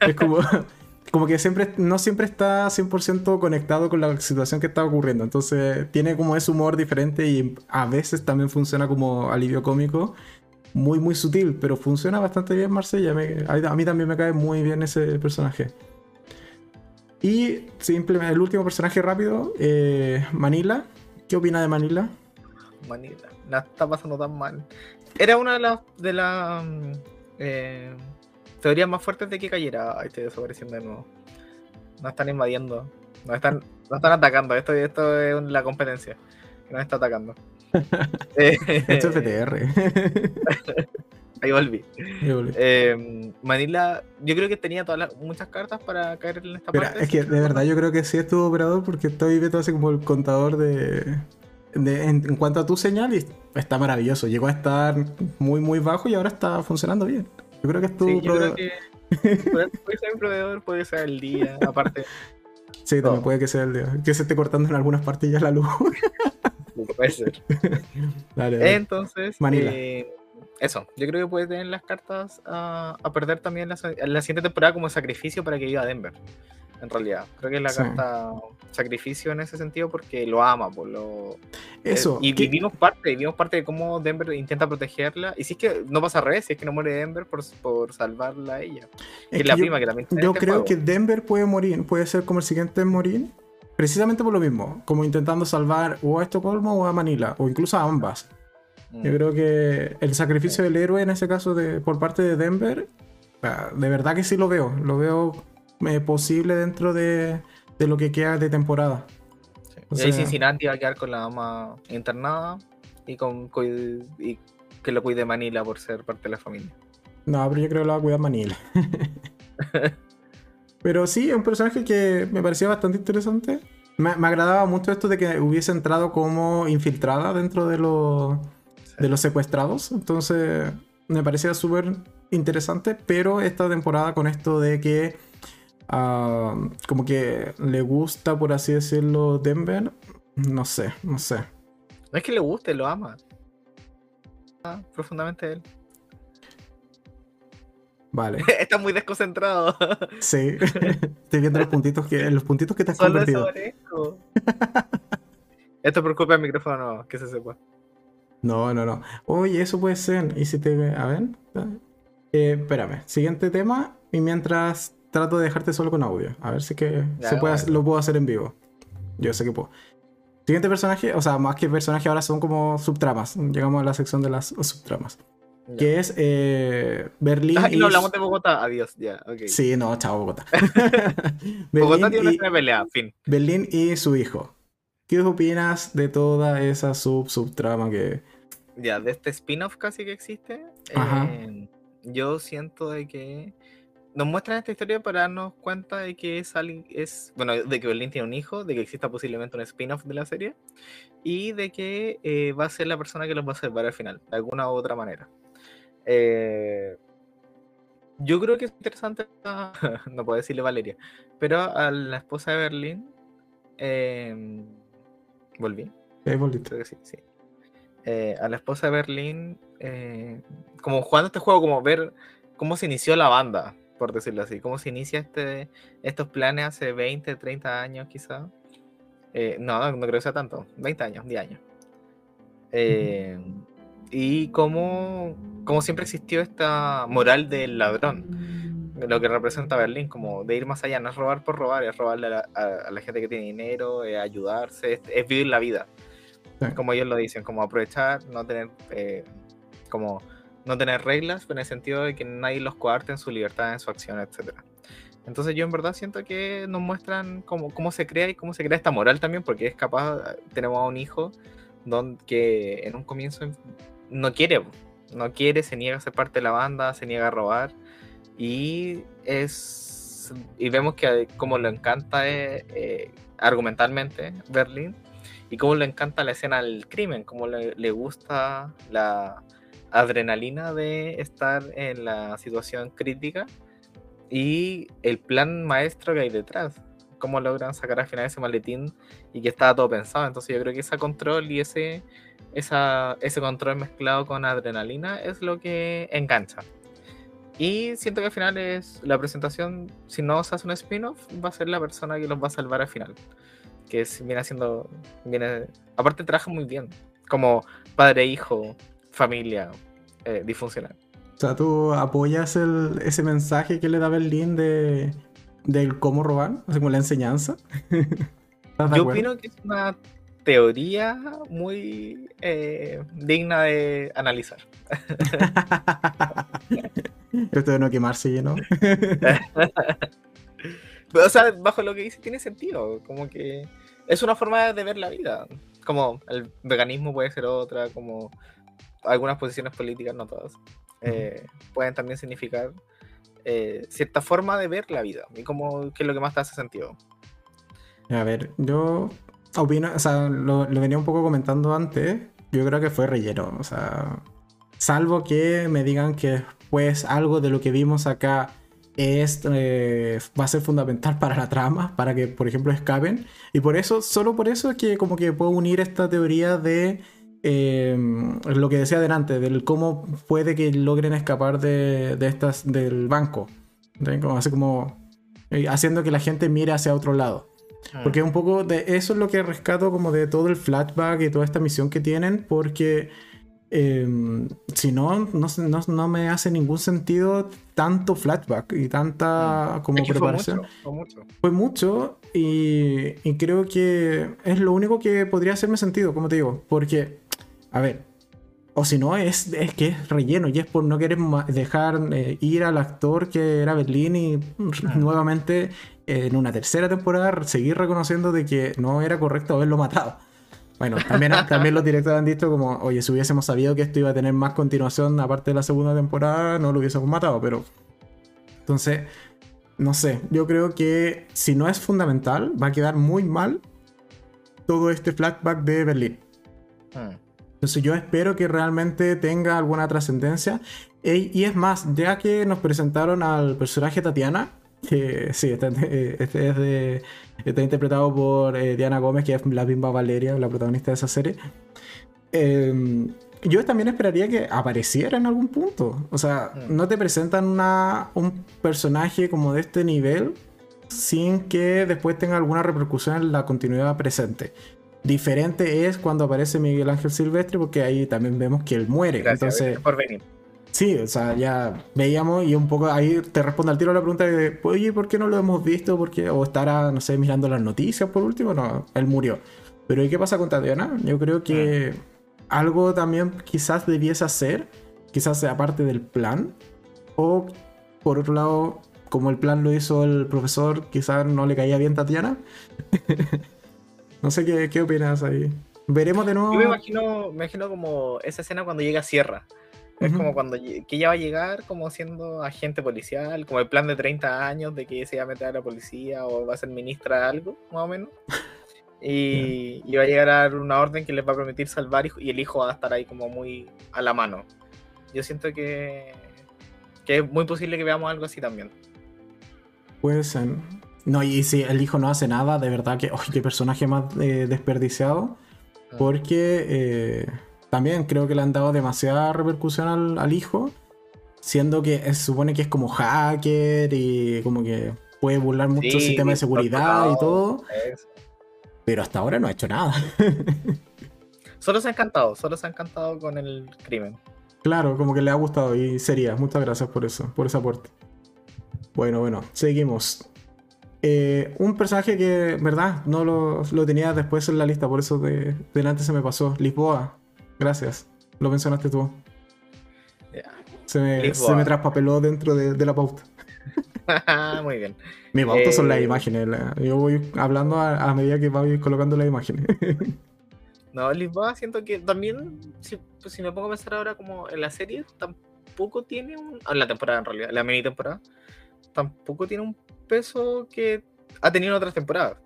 es como, [laughs] como que siempre, no siempre está 100% conectado con la situación que está ocurriendo. Entonces tiene como ese humor diferente y a veces también funciona como alivio cómico. Muy, muy sutil, pero funciona bastante bien Marsella. a mí también me cae muy bien ese personaje. Y simplemente el último personaje rápido, eh, Manila. ¿Qué opina de Manila? Manila, la está pasando tan mal. Era una de las de las mm, eh, teorías más fuertes de que cayera. Ay, estoy desapareciendo de nuevo. Nos están invadiendo. Nos están, nos están atacando. Esto, esto es la competencia. Que nos está atacando. [laughs] esto es PTR. [laughs] Ahí volví. Em, Manila, yo creo que tenía todas muchas cartas para caer en esta parte. Es que de verdad yo creo que sí estuvo operador porque estoy viendo así como el contador de, en, cuanto a tu señal está maravilloso. Llegó a estar muy muy bajo y ahora está funcionando bien. Yo creo que es tu proveedor. puede ser un proveedor, puede ser el día, [laughs] aparte. Sí, también puede que sea el día. Que se esté cortando en algunas partes ya la luz. puede ser. [laughs] Dale, Entonces, Manila. Eh, eso, yo creo que puede tener las cartas a, perder también la, la, siguiente temporada como sacrificio para que viva Denver. En realidad, creo que es la carta sacrificio en ese sentido porque lo ama, por lo eh, eso. y vivimos parte, vivimos parte de cómo Denver intenta protegerla. Y si es que no pasa al revés, si es que no muere Denver por, por salvarla a ella. Es, la yo, prima que también Yo este creo que Denver puede morir, puede ser como el siguiente en morir. Precisamente por lo mismo, como intentando salvar o a Estocolmo o a Manila, o incluso a ambas. Yo creo que el sacrificio del héroe en ese caso de, por parte de Denver, de verdad que sí lo veo. Lo veo eh, posible dentro de, lo que queda de temporada. y ahí Cincinnati va a quedar con la dama internada y, con, y que lo cuide Manila por ser parte de la familia. No, pero yo creo que lo va a cuidar Manila. [laughs] pero sí, es un personaje que me parecía bastante interesante. Me, me, agradaba mucho esto de que hubiese entrado como infiltrada dentro de los de los secuestrados. Entonces me parecía súper interesante, pero esta temporada con esto de que ah, como que le gusta, por así decirlo, Denver, no sé, no sé. No es que le guste, lo ama. Ah, profundamente él. Vale. [laughs] Está muy desconcentrado. [laughs] Sí. [laughs] Estoy viendo los puntitos que, los puntitos que te has convertido. Esto preocupa el micrófono, que se sepa. No, no, no. Oye, eso puede ser. Y si te. A ver. Eh, espérame. Siguiente tema. Y mientras trato de dejarte solo con audio. A ver si que se puede, lo puedo hacer en vivo. Yo sé que puedo. Siguiente personaje, o sea, más que personaje ahora son como subtramas. Llegamos a la sección de las subtramas. Que es eh, Berlín. Ah, y no hablamos de Bogotá, adiós, ya, okay. Sí, no, chao, Bogotá. [laughs] [laughs] Bogotá tiene una pelea, fin. Berlín y su hijo. ¿Qué opinas de toda esa sub subtrama que. Ya, de este spin-off casi que existe. Eh, yo siento de que. Nos muestran esta historia para darnos cuenta de que es alguien. Es, bueno, de que Berlín tiene un hijo, de que exista posiblemente un spin-off de la serie. Y de que eh, va a ser la persona que los va a salvar al final, de alguna u otra manera. Eh, yo creo que es interesante, [laughs] no puedo decirle Valeria, pero a la esposa de Berlín, eh, ¿Volví? Sí, sí, eh, a la esposa de Berlín, como jugando este juego, como ver cómo se inició la banda, por decirlo así, cómo se inicia este, estos planes hace 20, 30 años quizá. Eh, no, no, creo que sea tanto, 20 años, 10 años. y cómo, cómo siempre existió esta moral del ladrón lo que representa Berlín, como de ir más allá, no es robar por robar, es robarle a la, gente que tiene dinero, es ayudarse, es, vivir la vida. Como ellos lo dicen, como aprovechar, no tener eh, como no tener reglas, pero en el sentido de que nadie los coarte en su libertad, en su acción, etc. Entonces yo en verdad siento que nos muestran cómo, cómo se crea y cómo se crea esta moral también, porque es capaz, tenemos a un hijo donde, que en un comienzo no quiere, no quiere, se niega a ser parte de la banda, se niega a robar y es y vemos que como le encanta eh, eh, argumentalmente Berlín y cómo le encanta la escena del crimen, cómo le, le, gusta la adrenalina de estar en la situación crítica y el plan maestro que hay detrás, cómo logran sacar al final ese maletín y que estaba todo pensado. Entonces yo creo que ese control y ese, ese control mezclado con adrenalina es lo que engancha. Y siento que al final es la presentación, si no se hace un spin-off, va a ser la persona que los va a salvar al final. Que viene haciendo, viene, aparte trabaja muy bien, como padre, hijo, familia, eh, disfuncional. O sea, ¿tú apoyas el, ese mensaje que le da Berlín de, del cómo robar? O como la enseñanza. [laughs] Yo opino que es una teoría muy eh, digna de analizar. [laughs] Esto de no quemarse ¿no? [laughs] o sea, bajo lo que dice tiene sentido. Como que es una forma de ver la vida. Como el veganismo puede ser otra, como algunas posiciones políticas, no todas, eh, pueden también significar eh, cierta forma de ver la vida y como que es lo que más te hace sentido. A ver, yo opino, o sea, lo, venía un poco comentando antes, yo creo que fue relleno, o sea, salvo que me digan que pues algo de lo que vimos acá es, eh, va a ser fundamental [laughs] para la trama, para que, por ejemplo, escapen. Y por eso, solo por eso es que como que puedo unir esta teoría de eh, lo que decía delante, del cómo puede que logren escapar de, estas, del banco. Como, así como eh, haciendo que la gente mire hacia otro lado. Ah. Porque un poco de eso es lo que rescato como de todo el flashback y toda esta misión que tienen, porque em, si no, no, me hace ningún sentido tanto flashback y tanta mm. como preparación. Fue mucho, fue mucho. y, creo que es lo único que podría hacerme sentido, como te digo, porque, a ver, o si no, es, es que es relleno y es por no querer dejar eh, ir al actor que era Berlín y nuevamente en una tercera temporada seguir reconociendo de que no era correcto haberlo matado. Bueno, también, también los directores han dicho como, oye, si hubiésemos sabido que esto iba a tener más continuación aparte de la segunda temporada, no lo hubiésemos matado, pero... Entonces, no sé, yo creo que si no es fundamental, va a quedar muy mal todo este flashback de Berlín. Hmm. Entonces yo espero que realmente tenga alguna trascendencia. Y es más, ya que nos presentaron al personaje Tatiana, que [laughs] sí, este, este, es de, está interpretado por eh, Diana Gómez, que es la bimba Valeria, la protagonista de esa serie. Em, yo también esperaría que apareciera en algún punto. O sea, mm. no te presentan una, un personaje como de este nivel sin que después tenga alguna repercusión en la continuidad presente. Diferente es cuando aparece Miguel Ángel Silvestre, porque ahí también vemos que él muere. Entonces, por venir. Sí, o sea, ya veíamos y un poco ahí te responde al tiro la pregunta de, oye, ¿por qué no lo hemos visto? ¿Por qué? O estará, no sé, mirando las noticias por último. No, él murió. Pero ¿y qué pasa con Tatiana? Yo creo que ah. algo también quizás debiese hacer, quizás sea parte del plan. O por otro lado, como el plan lo hizo el profesor, quizás no le caía bien Tatiana. [laughs] no sé qué, qué opinas ahí. Veremos de nuevo. Yo me imagino, me imagino como esa escena cuando llega Sierra es como cuando que ella va a llegar como siendo agente policial, como el plan de 30 años de que se va a meter a la policía o va a ser ministra de algo, más o menos. Y, [laughs] va a llegar a dar una orden que les va a permitir salvar y, el hijo va a estar ahí como muy a la mano. Yo siento que, que es muy posible que veamos algo así también. Puede ser. No, y si el hijo no hace nada, de verdad que, qué personaje más eh, desperdiciado. Porque eh, también creo que le han dado demasiada repercusión al, hijo, siendo que se supone que es como hacker y como que puede burlar mucho el sistema de seguridad y todo. Pero hasta ahora no ha hecho nada. [laughs] solo se ha encantado, solo se ha encantado con el crimen. Claro, como que le ha gustado y sería. Muchas gracias por eso, por ese aporte. Bueno, bueno, seguimos. Eh, un personaje que, ¿verdad? No lo, tenía después en la lista, por eso de, delante se me pasó. Lisboa. Gracias. Lo mencionaste tú. Se, me, traspapeló dentro de, la pauta. [laughs] Muy bien. Mi pauta son las eh, imágenes. yo voy hablando a, medida que voy colocando las imágenes. [laughs] no, Lisboa siento que también, pues, si, me pongo a pensar ahora como en la serie, tampoco tiene un... En la temporada en realidad, la mini temporada, tampoco tiene un peso que ha tenido en otras temporadas.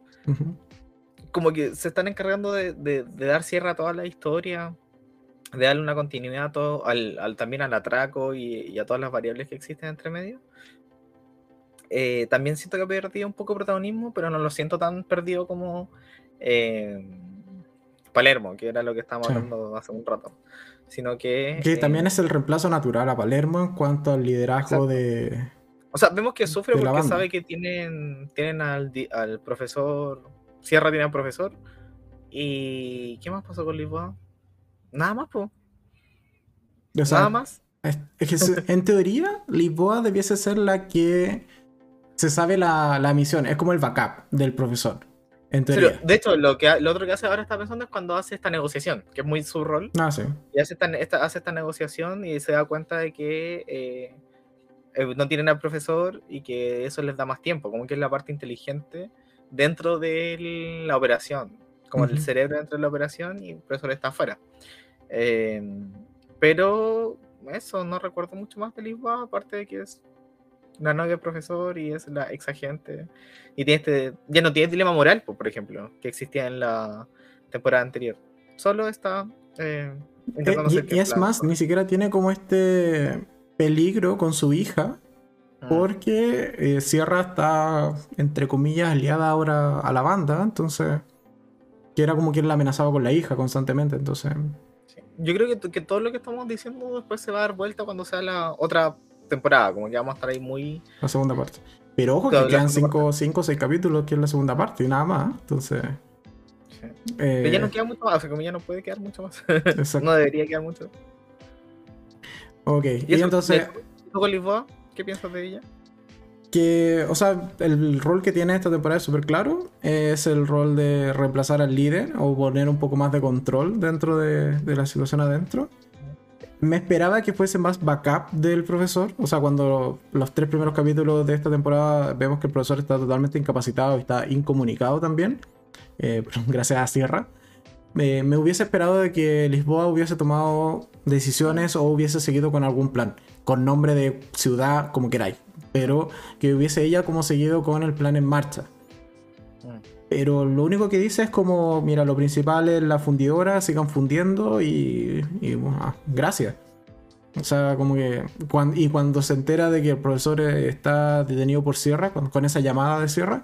Como que se están encargando de, de, dar cierre a toda la historia de darle una continuidad a todo, al, también al atraco y, a todas las variables que existen entre medio. Eh, también siento que ha perdido un poco protagonismo, pero no lo siento tan perdido como eh, Palermo, que era lo que estábamos hablando hace un rato. sino que... Que también es el reemplazo natural a Palermo en cuanto al liderazgo de... O sea, vemos que sufre porque banda. sabe que tienen, tienen al, al profesor... Sierra tiene al profesor. ¿Y qué más pasó con Lisboa? Nada más, pues. o sea, Nada más. Es, es que en teoría, Lisboa debiese ser la que se sabe la, la misión. Es como el backup del profesor. En Pero, teoría. de hecho, lo, que, lo otro que hace ahora está pensando es cuando hace esta negociación, que es muy su rol. Ah, sí. Y hace esta, esta- hace esta negociación y se da cuenta de que eh, eh, no tienen al profesor y que eso les da más tiempo, como que es la parte inteligente dentro de la operación, como el cerebro dentro de la operación y el profesor está afuera. Eh, pero eso, no recuerdo mucho más de Lisboa, aparte de que es la novia del profesor y es la ex agente. Y tiene este, ya no tiene dilema moral, po, por ejemplo, que existía en la temporada anterior. Solo está eh, Eh, y, y es más, ni siquiera tiene como este peligro con su hija. Mm. Porque eh, Sierra está, entre comillas, aliada ahora a la banda. Entonces. Que era como quien la amenazaba con la hija constantemente. Entonces. Sí. Yo creo que, que todo lo que estamos diciendo después se va a dar vuelta cuando sea la otra temporada, como que vamos a estar ahí muy... La segunda parte. Pero ojo que Claro, quedan segunda 5 o 6 capítulos que es la segunda parte y nada más. Entonces. sí. eh, Pero ya no queda mucho más, o sea, como ya no puede quedar mucho más. [laughs] no debería quedar mucho. Ok. Y, eso, entonces. ¿y ¿Tú con Lisboa? ¿Qué piensas de ella? Que, o sea, el rol que tiene esta temporada es súper claro. Es el rol de reemplazar al líder o poner un poco más de control dentro de, de la situación adentro. Me esperaba que fuese más backup del profesor. O sea, cuando los tres primeros capítulos de esta temporada vemos que el profesor está totalmente incapacitado y está incomunicado también. eh, [laughs] gracias a Sierra. Me hubiese esperado de que Lisboa hubiese tomado decisiones o hubiese seguido con algún plan. Con nombre de ciudad, como queráis. Pero que hubiese ella como seguido con el plan en marcha. Pero lo único que dice es como, mira, lo principal es la fundidora, sigan fundiendo y, ah, gracias. O sea, como que, y cuando se entera de que el profesor está detenido por Sierra, con esa llamada de Sierra,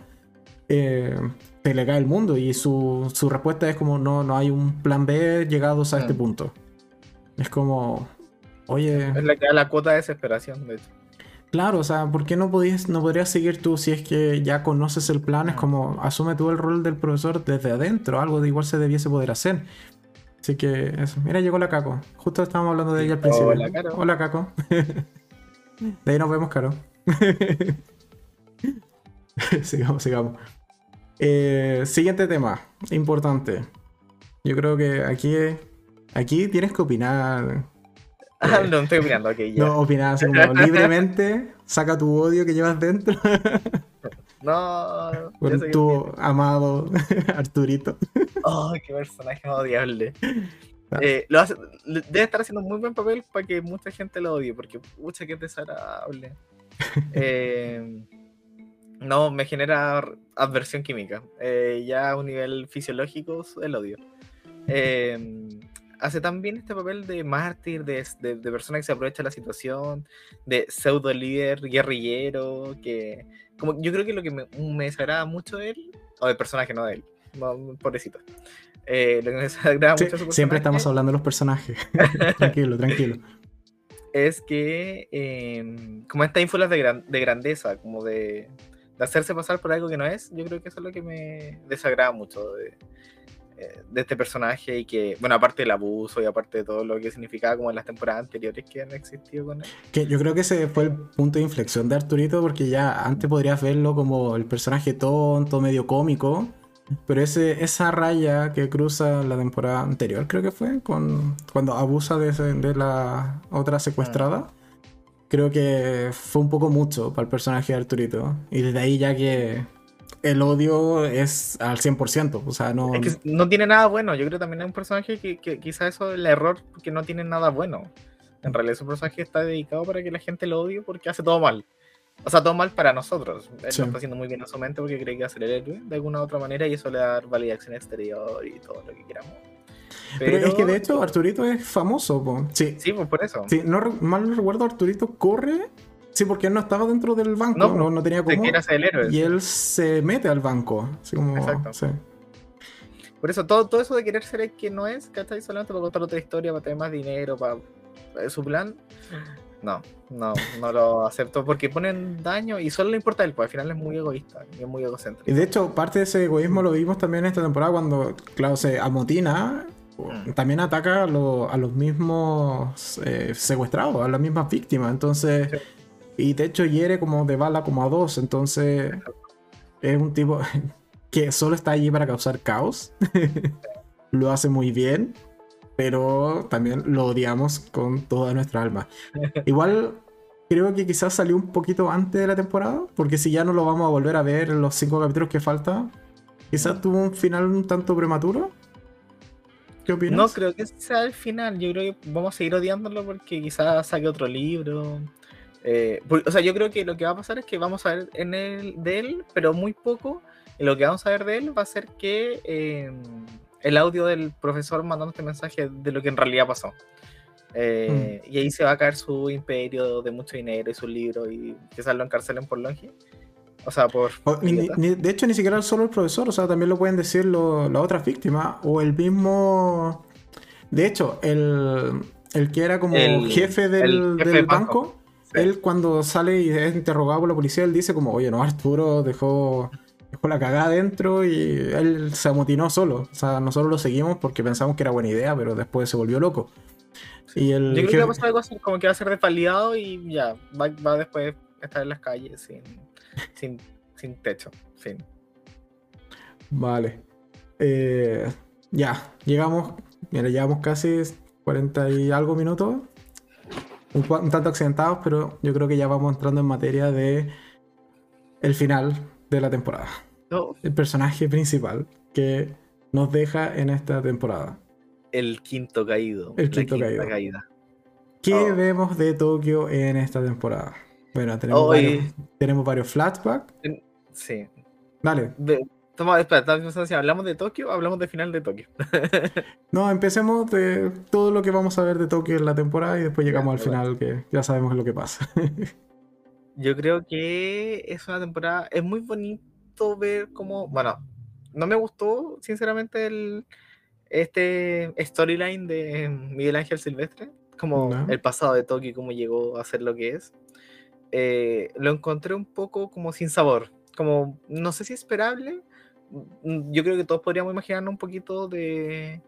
eh, se le cae el mundo y su, su respuesta es como, no, no hay un plan B llegados a este punto. Es como, oye... Es la que da la cuota de desesperación, de hecho. Claro, o sea, ¿por qué no podías, no podrías seguir tú si es que ya conoces el plan? Es como, asume tú el rol del profesor desde adentro, algo de igual se debiese poder hacer. Así que eso. Mira, llegó la Caco. Justo estábamos hablando de ella al principio. Hola, Caro. Hola, Caco. [laughs] de ahí nos vemos, Caro. [laughs] sigamos, sigamos. Eh, siguiente tema, importante. Yo creo que aquí, aquí tienes que opinar. [laughs] Ah, no, estoy mirando, ok, ya. No, opinar así como [laughs] libremente. Saca tu odio que llevas dentro. [laughs] No, Con tu amado Arturito. Oh, qué personaje odiable. Ah. Eh, lo hace- le- debe estar haciendo un muy buen papel para que mucha gente lo odie, porque pucha que es desagradable. Eh, no, me genera adversión química. Eh, ya a un nivel fisiológico, el odio. Eh, hace también este papel de mártir, de, de- de persona que se aprovecha la situación, de pseudo líder, guerrillero, que como yo creo que lo que me, me desagrada mucho de él, o del personaje, no de él, no, pobrecito. Eh, lo que me [laughs] desagrada Sí, mucho de su siempre estamos hablando de los personajes. [laughs] tranquilo, tranquilo. es que eh, como esta ínfulas de, gran- de grandeza, como de, de hacerse pasar por algo que no es, yo creo que eso es lo que me desagrada mucho de, eh, de este personaje y que, bueno, aparte del abuso y aparte de todo lo que significaba como en las temporadas anteriores que han existido con él. Que yo creo que ese fue el punto de inflexión de Arturito, porque ya antes podrías verlo como el personaje tonto, medio cómico. Pero ese, esa raya que cruza la temporada anterior, creo que fue, con, cuando abusa de, de la otra secuestrada, creo que fue un poco mucho para el personaje de Arturito. Y desde ahí ya que el odio es al 100%. O sea, no... Es que no tiene nada bueno, yo creo que también es un personaje que, que quizá eso es el error, porque no tiene nada bueno. En realidad, ese personaje está dedicado para que la gente lo odie porque hace todo mal. O sea, todo mal para nosotros. Él Sí. lo está haciendo muy bien a su mente porque cree que va a ser el héroe de alguna u otra manera y eso le da validación exterior y todo lo que queramos. Pero, es que de hecho Arturito es famoso. po. Sí, Sí, pues por eso. Sí, no, mal no recuerdo, Arturito corre. Sí, porque él no estaba dentro del banco, No, no, no, tenía ser el héroe. Y él se mete al banco. Así como. Exacto. sí. Por eso, todo, todo eso de querer ser el que no es, ¿cachai? Solamente para contar otra historia, para tener más dinero, para, para su plan. No, no, no lo acepto porque ponen daño y solo le importa a él, pues al final es muy egoísta y es muy egocéntrico. Y de hecho, parte de ese egoísmo lo vimos también en esta temporada cuando, claro, se amotina. También ataca a, lo- a los mismos eh, secuestrados, a las mismas víctimas. Entonces, Sí. y de hecho hiere como de bala como a dos. Entonces, es un tipo [laughs] que solo está allí para causar caos. [laughs] lo hace muy bien, pero también lo odiamos con toda nuestra alma. [laughs] Igual creo que quizás salió un poquito antes de la temporada, porque si ya no lo vamos a volver a ver en los cinco capítulos que falta, quizás tuvo un final un tanto prematuro. ¿Qué opinas? No creo que sea el final. Yo creo que vamos a seguir odiándolo porque quizás saque otro libro. Eh, por- o sea, yo creo que lo que va a pasar es que vamos a ver en el, de él, pero muy poco. Y lo que vamos a ver de él va a ser que eh, el audio del profesor mandando este mensaje de lo que en realidad pasó. Eh, Y ahí se va a caer su imperio de mucho dinero y su libro y quizás lo encarcelen por longe. O sea, por... O- ni- idiota. ni- de hecho, ni siquiera solo el profesor, o sea, también lo pueden decir lo- las otras víctimas, o el mismo... De hecho, el, el que era como El- jefe del, el jefe del de banco. banco, Sí. él cuando sale y es interrogado por la policía, él dice como, oye, no, Arturo dejó, dejó la cagada adentro y él se amotinó solo. O sea, nosotros lo seguimos porque pensamos que era buena idea, pero después se volvió loco. Y el Yo creo que va a jefe- pasar algo así, como que va a ser desvalidado y ya, va, va a después estar en las calles sin, sin, sin techo. Fin. Vale. Eh, ya, llegamos. Mira, llevamos casi 40 y algo minutos. Un, tanto accidentados, pero yo creo que ya vamos entrando en materia de el final de la temporada. No, El personaje principal que nos deja en esta temporada. el quinto caído. El la quinto quinta caído. caída. ¿Qué Oh. vemos de Tokio en esta temporada? Bueno, tenemos, varios, tenemos varios flashbacks. Sí. Dale, Ve- Toma, espera, si hablamos de Tokio, hablamos de final de Tokio. [laughs] No, empecemos de todo lo que vamos a ver de Tokio en la temporada y después Ya, llegamos al final que ya sabemos lo que pasa. [laughs] Yo creo que es una temporada. Es muy bonito ver cómo. Bueno, no me gustó, sinceramente, el, este storyline de Miguel Ángel Silvestre. Como No. el pasado de Tokio cómo llegó a ser lo que es. Eh, lo encontré un poco como sin sabor. Como, no sé si esperable. Mm, Yo creo que todos podríamos imaginarnos un poquito de.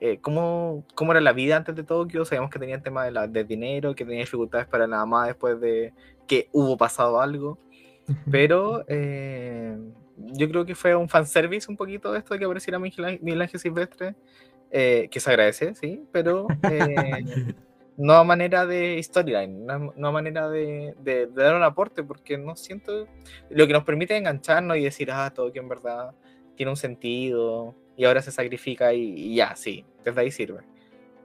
eh, cómo, cómo era la vida antes de Tokio. Sabíamos que tenía el tema de, la, de dinero, que tenía dificultades para nada más después de, que hubo pasado algo, pero eh, yo creo que fue un fanservice un poquito esto de que apareciera Miguel Ángel- Silvestre, eh, que se agradece, sí, pero [laughs] eh, no a manera de storyline, no, no a manera de, dar un aporte, porque no siento lo que nos permite engancharnos y decir, ah, todo que en verdad tiene un sentido y ahora se sacrifica y, y ya, sí, desde ahí sirve.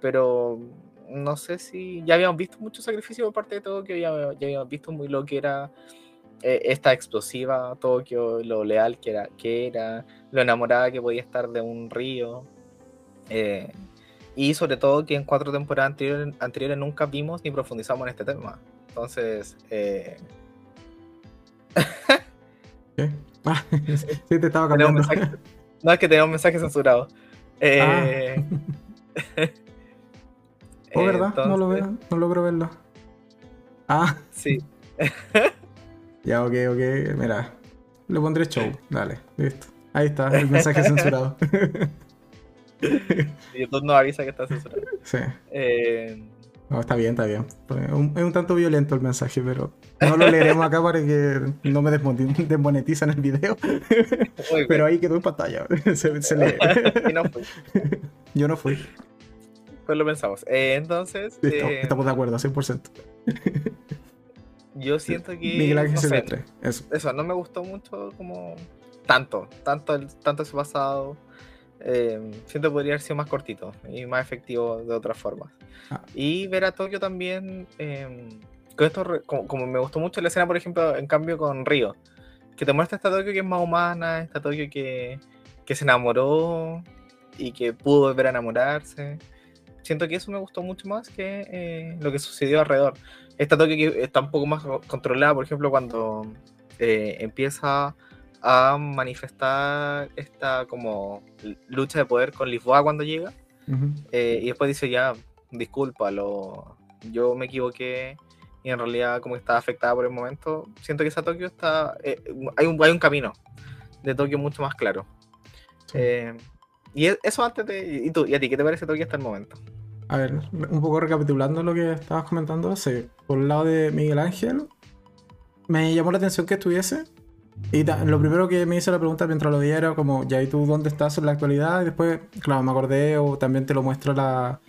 Pero no sé si ya habíamos visto mucho sacrificio por parte de Tokio, ya, ya habíamos visto muy lo que era eh, esta explosiva Tokio, lo leal que era, que era, lo enamorada que podía estar de un río. eh, y sobre todo que en cuatro temporadas anteriores, anteriores nunca vimos ni profundizamos en este tema. Entonces, eh, ¿Qué? Ah, [laughs] sí, te estaba cambiando. no es que tenemos mensajes censurados. Eh, [laughs] oh, ¿verdad? no lo veo, no logro verlo. Ah, Sí, [laughs] ya, ok, ok. Mira, le pondré show. Dale, listo. Ahí está, el mensaje censurado. [laughs] YouTube nos avisa que está censurado. sí. Eh, No, está bien, está bien. Es un, es un tanto violento el mensaje, pero no lo leeremos acá para que no me desmonetizan el video. Pero ahí quedó en pantalla. [laughs] Se, se lee. [laughs] Y no fue. Yo no fui. Pues lo pensamos. Eh, entonces, Listo, eh, estamos de acuerdo, 100%. yo siento que. Miguel Ángel no sé. Eso. eso, no me gustó mucho como. Tanto, tanto, el, tanto ese pasado. Eh, siento que podría haber sido más cortito y más efectivo de otras formas. Ah. Y ver a Tokio también. eh, con esto, re- como, como me gustó mucho la escena, por ejemplo, en cambio con Río. Que te muestra esta Tokio que es más humana, esta Tokio que, que se enamoró y que pudo volver a enamorarse. Siento que eso me gustó mucho más que eh, lo que sucedió alrededor. Esta Tokio que está un poco más controlada, por ejemplo, cuando eh, empieza a manifestar esta como lucha de poder con Lisboa cuando llega. Eh, y después dice ya, disculpa, yo me equivoqué y en realidad como que estaba afectada por el momento. Siento que esa Tokio está... Eh, hay, un, hay un camino de Tokio mucho más claro. Eh, y e, eso antes de... ¿Y tú? ¿Y a ti qué te parece Tokio hasta el momento? A ver, un poco recapitulando lo que estabas comentando, sí, por el lado de Miguel Ángel, me llamó la atención que estuviese. Y lo primero que me hizo la pregunta mientras lo veía era como, ya, ¿y tú dónde estás en la actualidad? Y después, claro, me acordé o también te lo muestra la,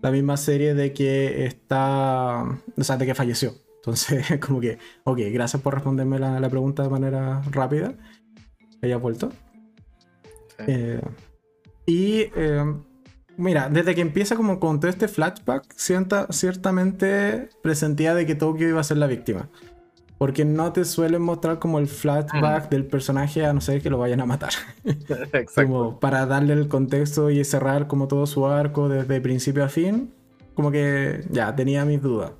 la misma serie de que está, o sea, de que falleció. Entonces, [laughs] como que, ok, gracias por responderme la, la pregunta de manera rápida. Haya vuelto. Eh, y eh, mira, desde que empieza como con todo este flashback, sienta, ciertamente presentía de que Tokio iba a ser la víctima. Porque no te suelen mostrar como el flashback del personaje a no ser que lo vayan a matar. [laughs] Exacto. como para darle el contexto y cerrar como todo su arco desde principio a fin. Como que ya, tenía mis dudas.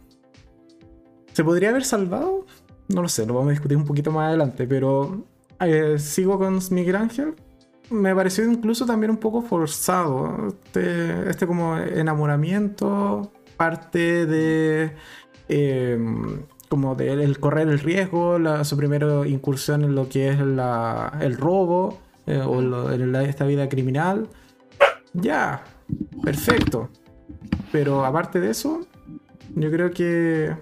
¿Se podría haber salvado? No lo sé, lo vamos a discutir un poquito más adelante, pero eh, sigo con Miguel Ángel. Me pareció incluso también un poco forzado. Este, este como enamoramiento, parte de... Eh, como de el correr el riesgo, su primera incursión en lo que es el robo eh, o en esta vida criminal. Ya, perfecto. Pero aparte de eso, yo creo que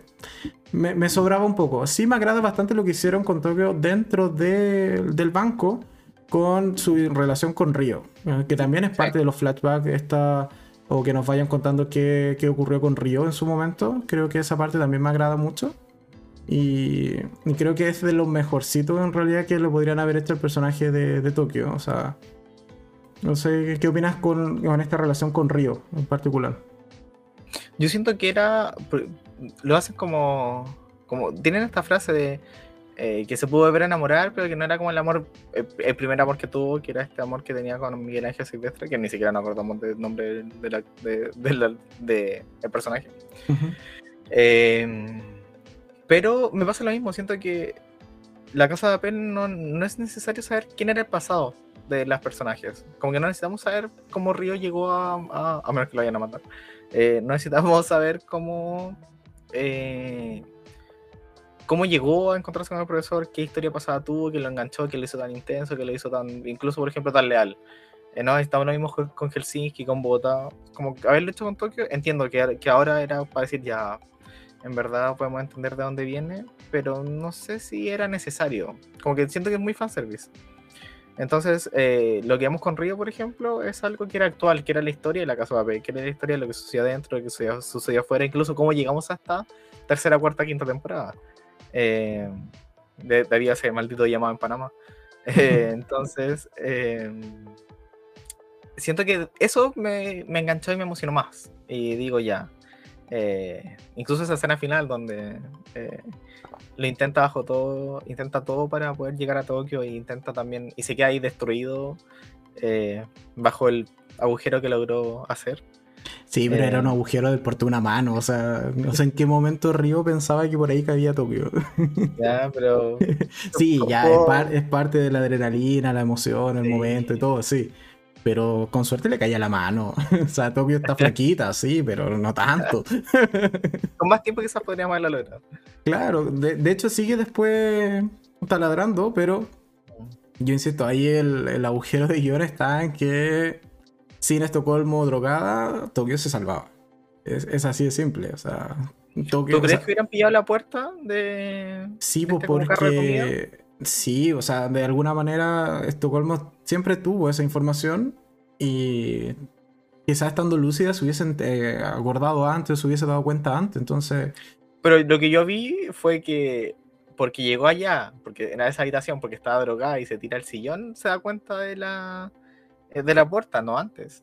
me, sobraba un poco. Sí me agrada bastante lo que hicieron con Tokio dentro del banco con su relación con Río, eh, que también es parte de los flashbacks esta, o que nos vayan contando qué, qué ocurrió con Río en su momento. Creo que esa parte también me agrada mucho. Y, creo que es de los mejorcitos en realidad que lo podrían haber hecho el personaje de, de Tokio. O sea, no sé, ¿qué opinas con, con, esta relación con Río en particular? Yo siento que era. Lo hacen como. como tienen esta frase de. Eh, que se pudo ver enamorar, pero que no era como el amor, el, primer amor que tuvo, que era este amor que tenía con Miguel Ángel Silvestre, que ni siquiera nos acordamos del nombre del de, de, personaje. eh, pero me pasa lo mismo, siento que la casa de papel no, no es necesario saber quién era el pasado de los personajes. Como que no necesitamos saber cómo Río llegó a. A, menos que lo vayan a matar. Eh, no necesitamos [laughs] saber cómo. Eh, cómo llegó a encontrarse con el profesor, qué historia pasada tuvo, que lo enganchó, que lo hizo tan intenso, que lo hizo tan. incluso, por ejemplo, tan leal. Eh, no, estaba lo mismo con Helsinki, con Bogotá. Como haberlo hecho con Tokio, entiendo que, que ahora era para decir ya en verdad podemos entender de dónde viene, pero no sé si era necesario. Como que siento que es muy fanservice. Entonces, eh, lo que vemos con Río, por ejemplo, es algo que era actual, que era la historia de la casa de papel, que era la historia de lo que sucedió adentro, lo que sucedió, afuera, incluso cómo llegamos hasta tercera, cuarta, quinta temporada. Eh, debía ser maldito llamado en Panamá. [laughs] Eh, [laughs] entonces, eh, siento que eso me, me enganchó y me emocionó más. Y digo ya, eh, incluso esa escena final donde eh, lo intenta bajo todo, intenta todo para poder llegar a Tokio e intenta también, y se queda ahí destruido eh, bajo el agujero que logró hacer. Sí, pero era un agujero de porte una mano, o sea, no sé en qué momento Río pensaba que por ahí cabía Tokio. [laughs] Ya, pero... sí, ya es, parte de la adrenalina, la emoción, el momento y todo, sí pero con suerte le caía la mano. [laughs] o sea, Tokio está flaquita, [laughs] sí, pero no tanto. [laughs] con más tiempo quizás podríamos haberla logrado. Claro, de, hecho sigue después taladrando, pero yo insisto, ahí el, agujero de guion está en que sin Estocolmo drogada, Tokio se salvaba. Es, así de simple, o sea... Tokio, ¿Tú crees que hubieran pillado la puerta de... Sí, pues este porque Sí, o sea, de alguna manera Estocolmo siempre tuvo esa información y quizás estando lúcida se hubiesen eh, acordado antes, se hubiese dado cuenta antes, entonces... Pero lo que yo vi fue que porque llegó allá, porque en esa habitación, porque estaba drogada y se tira el sillón, se da cuenta de la, eh, de la puerta, no antes.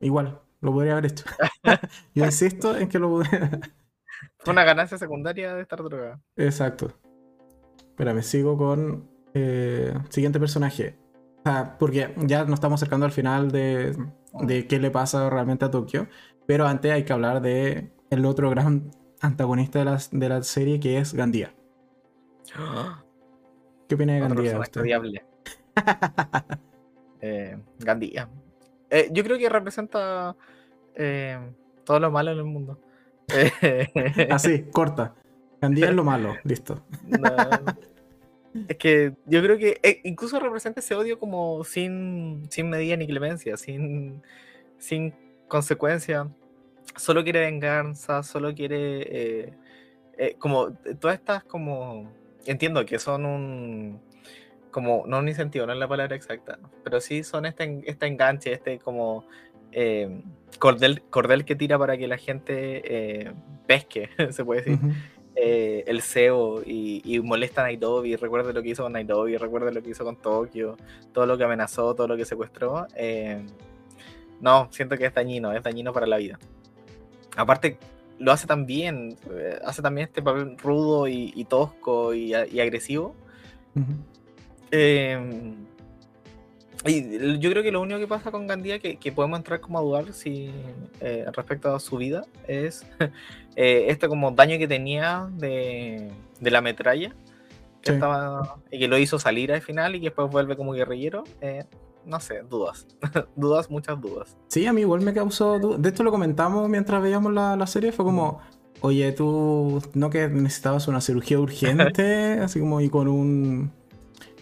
Igual, lo podría haber hecho. [laughs] yo insisto en que lo Fue una ganancia secundaria de estar drogada. Exacto. Espera, me sigo con eh, siguiente personaje. porque ya nos estamos acercando al final de, de, qué le pasa realmente a Tokio. Pero antes hay que hablar de el otro gran antagonista de la, de la serie que es Gandía. [gasps] ¿Qué opina de Otro Gandía? usted? odiable. [laughs] Eh, Gandía. Eh, yo creo que representa eh, todo lo malo en el mundo. [laughs] Así, corta. Gandía es lo malo, [laughs] listo. no. [laughs] Es que yo creo que eh, incluso representa ese odio como sin, sin medida ni clemencia, sin, sin consecuencia. Solo quiere venganza, solo quiere eh, eh, como todas estas como entiendo que son un como no un incentivo, no es la palabra exacta, pero sí son este, este enganche, este como cordel, cordel que tira para que la gente pesque, [laughs] se puede decir. Eh, el CEO y, y molesta a Nairobi, recuerde lo que hizo con Nairobi, recuerde lo que hizo con Tokio, todo lo que amenazó, todo lo que secuestró. eh, no, siento que es dañino, es dañino para la vida. Aparte, lo hace también, hace también este papel rudo y, y tosco y, y agresivo. Ujú. Eh, y yo creo que lo único que pasa con Gandía que, que podemos entrar como a dudar si eh, respecto a su vida es [laughs] eh, este como daño que tenía de, de la metralla que Sí. estaba y que lo hizo salir al final y que después vuelve como guerrillero. eh, no sé, dudas. [laughs] dudas, muchas dudas. Sí, a mí igual me causó duda. De esto lo comentamos mientras veíamos la, la serie. Fue como, oye, tú no que necesitabas una cirugía urgente, [laughs] así como y con un.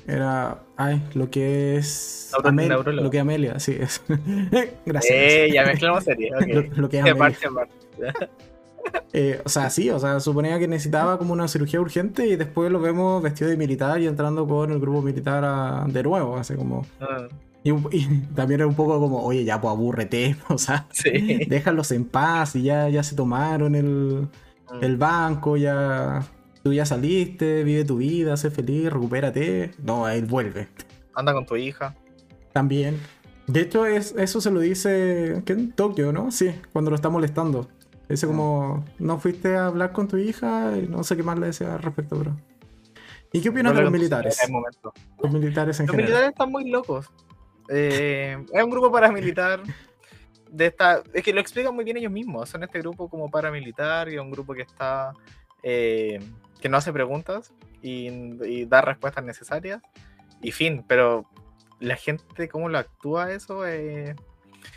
Era. Ay, lo que es. Lo que Amelia, sí, es. [laughs] Gracias. Eh, ya mezclamos serie. ok. Lo, lo que es [laughs] Amelia. parte en parte. [laughs] Eh, o sea, sí, o sea, suponía que necesitaba como una cirugía urgente y después lo vemos vestido de militar y entrando con el grupo militar a- de nuevo, así como. Ah, Y, también era un poco como, oye, ya, pues abúrrete, o sea, sí. déjalos en paz y ya, ya se tomaron el, Mm. el banco, ya. Tú ya saliste, vive tu vida, sé feliz, recupérate. No, él vuelve. Anda con tu hija. También. De hecho, es, eso se lo dice. ¿qué? En Tokio, ¿no? Sí, cuando lo está molestando. Dice como, no fuiste a hablar con tu hija y no sé qué más le decía al respecto, bro. ¿Y qué opinas de los militares? Los militares en Los general. militares están muy locos. Eh, es un grupo paramilitar. De esta, es que lo explican muy bien ellos mismos. Son este grupo como paramilitar y un grupo que está. eh, que no hace preguntas y, y da respuestas necesarias. Y fin, pero la gente, cómo lo actúa eso, eh,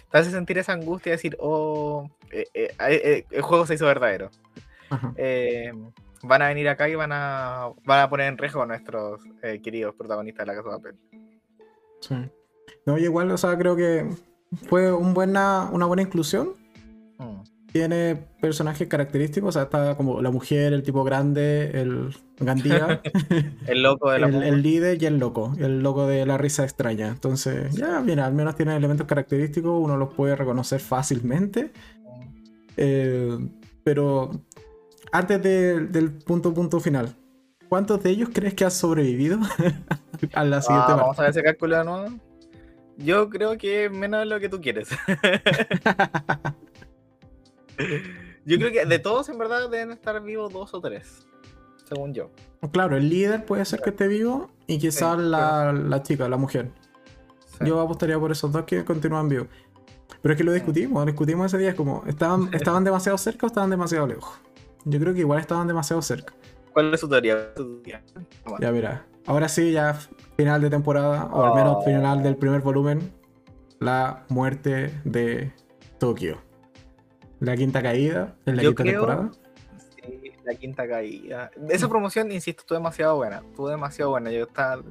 te hace sentir esa angustia de decir, oh, eh, eh, eh, el juego se hizo verdadero. Eh, van a venir acá y van a, van a poner en riesgo a nuestros eh, queridos protagonistas de la Casa de Papel. Sí. No, yo igual, o sea, creo que fue un buena, una buena inclusión. Mm. Tiene personajes característicos, o sea, está como la mujer, el tipo grande, el Gandía, [laughs] El loco de la el, líder y el loco, el loco de la risa extraña. Entonces, ya, mira, al menos tiene elementos característicos, uno los puede reconocer fácilmente. Eh, pero antes de- del punto punto final, ¿cuántos de ellos crees que han sobrevivido [laughs] a la siguiente Ah, vamos a ver ese cálculo de nuevo. Yo creo que menos de lo que tú quieres. [laughs] Yo creo que de todos en verdad deben estar vivos dos o tres. Según yo. Claro, el líder puede ser que esté vivo y quizás Sí, la, la chica, la mujer. Sí. Yo apostaría por esos dos que continúan vivos. Pero es que lo discutimos, lo discutimos ese día, es como, ¿estaban, ¿estaban demasiado cerca o estaban demasiado lejos? Yo creo que igual estaban demasiado cerca. ¿Cuál es su teoría? Bueno, Ya mira, ahora sí, ya final de temporada, o al menos Oh. final del primer volumen, la muerte de Tokio. La quinta caída en la Yo quinta creo- temporada. sí, la quinta caída. Esa promoción, insisto, estuvo demasiado buena. Estuvo demasiado buena. Yo estaba,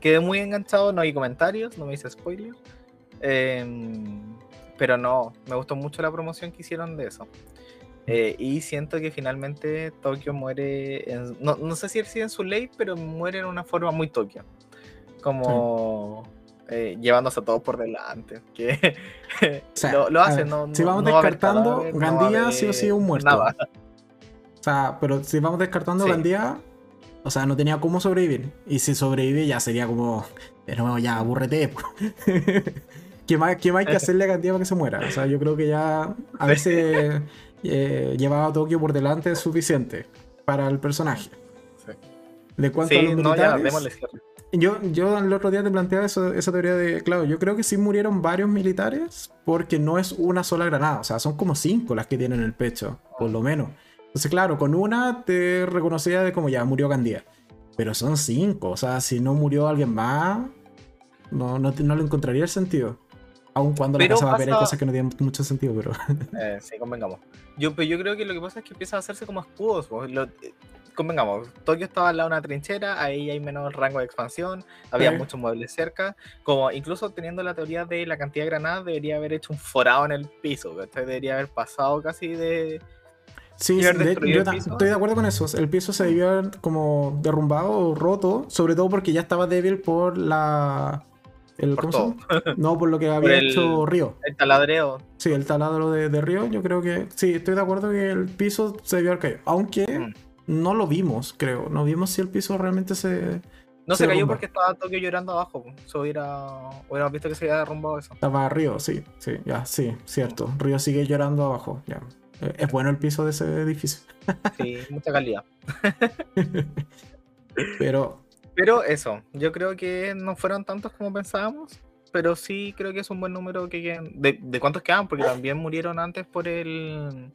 quedé muy enganchado. No hay comentarios, no me hice spoiler. Em, pero no, me gustó mucho la promoción que hicieron de eso. Eh, y siento que finalmente Tokio muere, en- no, no sé si sigue en su ley, pero muere en una forma muy Tokio. Como eh, llevándose a todos por delante. Que sea, lo, lo a hace, ver, no, si vamos no va a haber descartando, cadáver, no Gandía sí o sí es un muerto. Nada. O sea, pero si vamos descartando Sí. Gandía, o sea, no tenía cómo sobrevivir. Y si sobrevive ya sería como, de nuevo, ya, aburrete. [laughs] ¿Qué más, ¿Qué más hay que hacerle a Gandía para que se muera? O sea, yo creo que ya a veces eh, llevaba a Tokio por delante es suficiente para el personaje. Sí. De cuanto a Sí, no, ya. Yo, yo el otro día te planteaba eso- esa teoría de, claro, yo creo que sí murieron varios militares porque no es una sola granada, o sea, son como cinco las que tienen en el pecho, por lo menos. Entonces, claro, con una te reconocía de como ya murió Gandía. Pero son cinco, o sea, si no murió alguien más, no, no, no le encontraría el sentido. Aun cuando Pero la casa papel hay pasa- cosas que no tienen mucho sentido, pero. Eh, sí, convengamos. Yo, pero yo creo que lo que pasa es que empieza a hacerse como escudos. pues, lo- convengamos, Tokio estaba al lado de una trinchera, ahí hay menos rango de expansión, había Sí. muchos muebles cerca. Como incluso teniendo la teoría de la cantidad de granadas, debería haber hecho un forado en el piso. Debería haber pasado casi de. Sí, ¿Y sí, haber de- destruido yo estoy de acuerdo con eso. El piso se debió haber como derrumbado o roto, sobre todo porque ya estaba débil por la. El, Por ¿cómo se llama? No, por lo que [laughs] había el- hecho Río. El taladreo. Sí, el taladro de, de Río, yo creo que. Sí, estoy de acuerdo que el piso se debió haber caído. Aunque Mm. No lo vimos, creo. No vimos si el piso realmente se. No Se se, cayó derrumba. porque estaba Tokio llorando abajo. Eso hubiera, hubiéramos visto que se había derrumbado eso. Estaba Río, sí, sí, ya, sí, cierto. Río sigue llorando abajo, ya. Eh, Es bueno el piso de ese edificio. Sí, mucha calidad. [laughs] Pero Pero eso, yo creo que no fueron tantos como pensábamos, pero sí creo que es un buen número que quedan. ¿De, de cuántos quedan? Porque también murieron antes por el.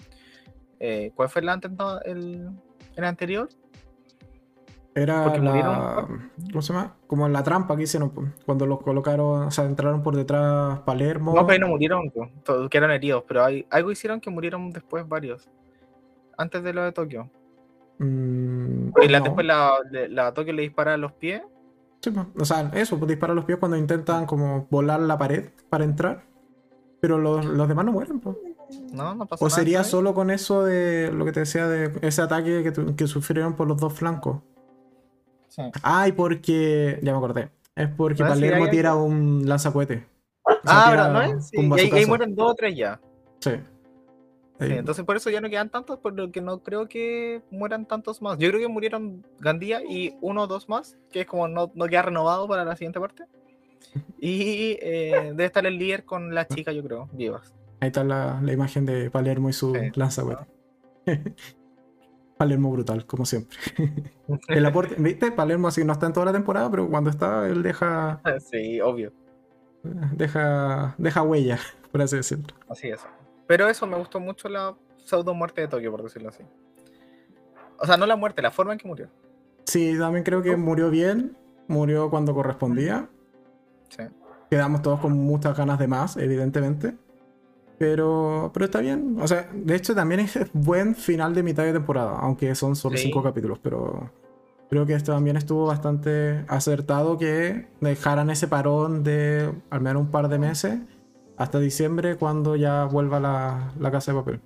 eh, ¿Cuál fue el, atentado, el, el anterior? Era Porque la. murieron- ¿Cómo se llama? Como la trampa que hicieron cuando los colocaron, o sea, entraron por detrás Palermo. No, pero ahí no murieron, todos quedaron heridos, pero hay, algo hicieron que murieron después varios. Antes de lo de Tokio. Mm, Y la, no. después la, la Tokio le dispara a los pies. Sí. O sea, eso, pues dispara los pies cuando intentan como volar la pared para entrar. Pero los, los demás no mueren, pues. No, no pasó O nada, sería ¿sabes? solo con eso de lo que te decía de ese ataque que, tu- que sufrieron por los dos flancos. Sí. Ay, porque. Ya me acordé. Es porque Ah, Palermo hay tira algo. un. O sea, Ah, ¿verdad? ¿No es? Sí, un y ahí, mueren dos o tres ya. Sí. Entonces por eso ya no quedan tantos, porque no creo que mueran tantos más. Yo creo que murieron Gandía y uno o dos más, que es como no, no queda renovado para la siguiente parte. Y eh, debe estar el líder con la chica, yo creo, vivas. Ahí está la, la imagen de Palermo y su Sí. lanzacohete. [laughs] Palermo brutal, como siempre. [laughs] El aporte, ¿viste? Palermo así no está en toda la temporada, pero cuando está, él deja. [laughs] Sí, obvio. Deja. Deja huella, por así decirlo. Así es. Pero eso, me gustó mucho la pseudo muerte de Tokio, por decirlo así. O sea, no la muerte, la forma en que murió. Sí, también creo que murió bien. Murió cuando correspondía. Sí. Quedamos todos con muchas ganas de más, evidentemente. Pero, pero está bien. O sea, de hecho también es [laughs] buen final de mitad de temporada, aunque son solo Sí. cinco capítulos. Pero creo que esto también estuvo bastante acertado que dejaran ese parón de al menos un par de meses hasta diciembre cuando ya vuelva la, la casa de papel.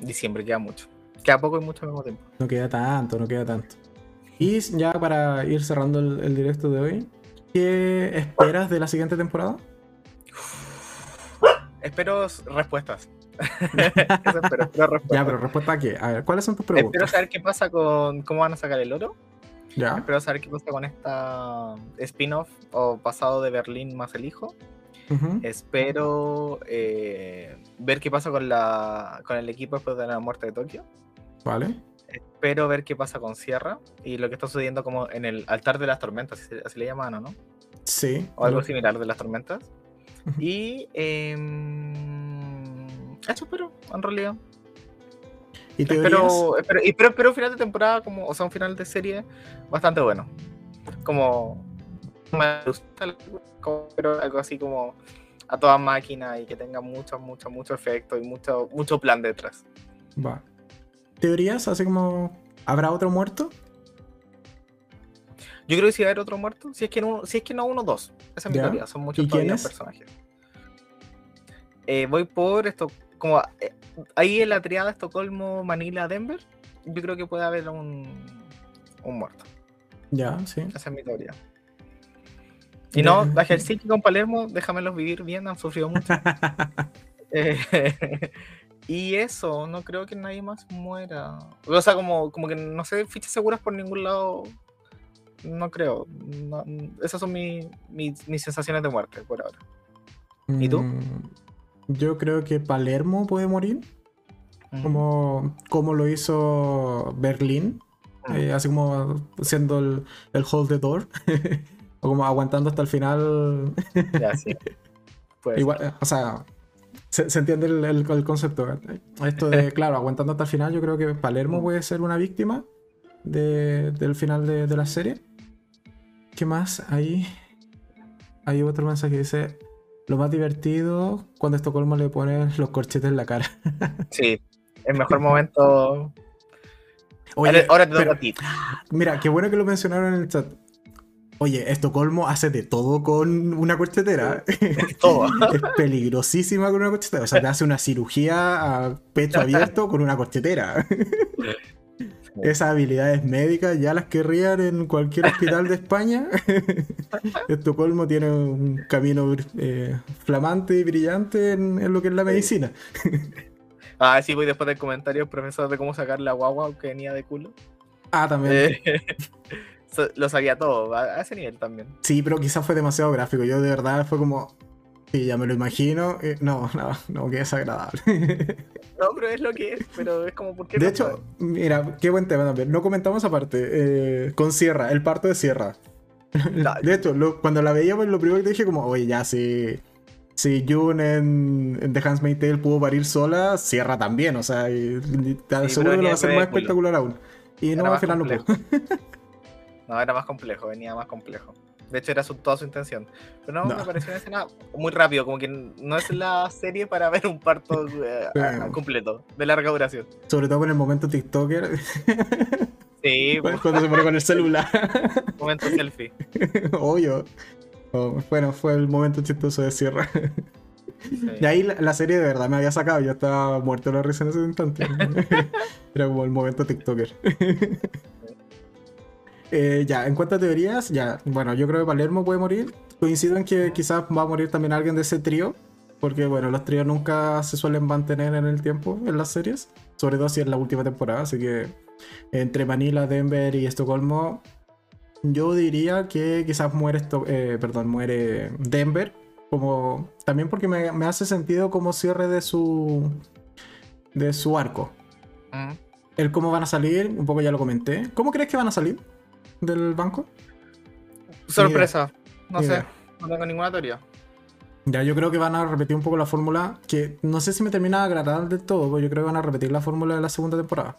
Diciembre queda mucho. Queda poco y mucho al mismo tiempo. No queda tanto, no queda tanto. Y ya para ir cerrando el, el directo de hoy, ¿qué esperas de la siguiente temporada? Espero respuestas. [laughs] Eso espero, espero respuestas. Ya, pero respuesta a qué? A ver, ¿cuáles son tus Espero preguntas? saber qué pasa con cómo van a sacar el oro. Ya, Espero saber qué pasa con esta spin-off o pasado de Berlín más el hijo. Espero eh, ver qué pasa con, la, con el equipo después de la muerte de Tokio. vale. Espero ver qué pasa con Sierra y lo que está sucediendo como en el altar de las tormentas, así, así le llaman, ¿o ¿no? Sí. O algo similar de las tormentas. Y em, eso espero, en realidad. ¿Y? Espero, espero, y espero, espero un final de temporada, como, o sea, un final de serie bastante bueno. Como. me gusta pero algo así como a toda máquina y que tenga mucho, mucho, mucho efecto y mucho, mucho plan detrás. Va. ¿Teorías? Así como, ¿habrá otro muerto? Yo creo que si va a haber otro muerto, si es que no, si es que no uno, dos. Esa es mi teoría, son muchos ¿Y todavía personajes. Eh, voy por esto, como eh, ahí en la triada Estocolmo, Manila, Denver, yo creo que puede haber un, un muerto. Ya, sí. Esa es mi teoría. Y no, la Helsinki con Palermo, déjamelos vivir bien, han sufrido mucho. [laughs] Eh, [laughs] y eso, no creo que nadie más muera. O sea, como, como que no sé, fichas seguras por ningún lado. No creo. No- esas son mi- mis- mis sensaciones de muerte por ahora. ¿Y tú? Mm, Yo creo que Palermo puede morir, Ujú. como, como lo hizo Berlín, Mm. eh, así como siendo el, el hold the door, [laughs] o como aguantando hasta el final. [laughs] Ya, sí. Puede Igual, ser. eh, o sea, se, se entiende el, el- el concepto. Esto de, [laughs] claro, aguantando hasta el final, yo creo que Palermo Mm. puede ser una víctima. De- del final de, de la serie. ¿Qué más? Ahí hay otro mensaje que dice: Lo más divertido cuando a Estocolmo le pones los corchetes en la cara. [laughs] Sí, el mejor momento. Oye, ahora, te toca a ti. Mira, qué bueno que lo mencionaron en el chat. Oye, Estocolmo hace de todo con una corchetera. [laughs] Todo. es peligrosísima con una corchetera. O sea, te hace una cirugía a pecho abierto con una corchetera. [laughs] Esas habilidades médicas ya las querrían en cualquier hospital de España. [laughs] Estocolmo tiene un camino eh, flamante y brillante en, en lo que es la medicina. [laughs] Ah, sí, voy después del comentario, profesor, de cómo sacar la guagua que venía de culo. Ah, también. Eh, [laughs] lo sabía todo, a ese nivel también. Sí, pero quizás fue demasiado gráfico. Yo de verdad fue como. Sí, ya me lo imagino. Eh, no, no, no, que desagradable. [laughs] No, pero es lo que es, pero es como, ¿por qué De no hecho, sabe? mira, qué buen tema también. No comentamos aparte. eh, con Sierra, el parto de Sierra. [laughs] De hecho, lo- cuando la veíamos, lo primero que dije, como, oye, ya, si, si June en, en The Handmaid's Tale pudo parir sola, Sierra también. O sea, y, y te que lo va a de más espectacular aún. Y Era no, al final no pudo. complejo. [laughs] No, era más complejo, venía más complejo. De hecho, era su- toda su intención. Pero no, No. me pareció una escena muy rápido, como que no es la serie para ver un parto [laughs] eh, a- completo, de larga duración. Sobre todo con el momento TikToker, Sí, [laughs] pues, cuando se pone con el celular. [laughs] momento selfie. Obvio. Oh, bueno, fue el momento chistoso de Sierra. Sí. Y ahí la, la serie de verdad me había sacado, yo estaba muerto de la risa en ese instante. Era como el momento TikToker. Eh, ya, en cuanto a teorías, ya, bueno, yo creo que Palermo puede morir. Coincido en que quizás va a morir también alguien de ese trío, porque bueno, los tríos nunca se suelen mantener en el tiempo en las series, sobre todo si es la última temporada, así que entre Manila, Denver y Estocolmo, yo diría que quizás muere, esto, eh, perdón, muere Denver, como también porque me, me hace sentido como cierre de su de su arco. Mm. El cómo van a salir, un poco ya lo comenté. ¿Cómo crees que van a salir del banco? Sorpresa, no sé, no tengo ninguna teoría. Ya, yo creo que van a repetir un poco la fórmula, que no sé si me termina de agradar del todo, pero yo creo que van a repetir la fórmula de la segunda temporada.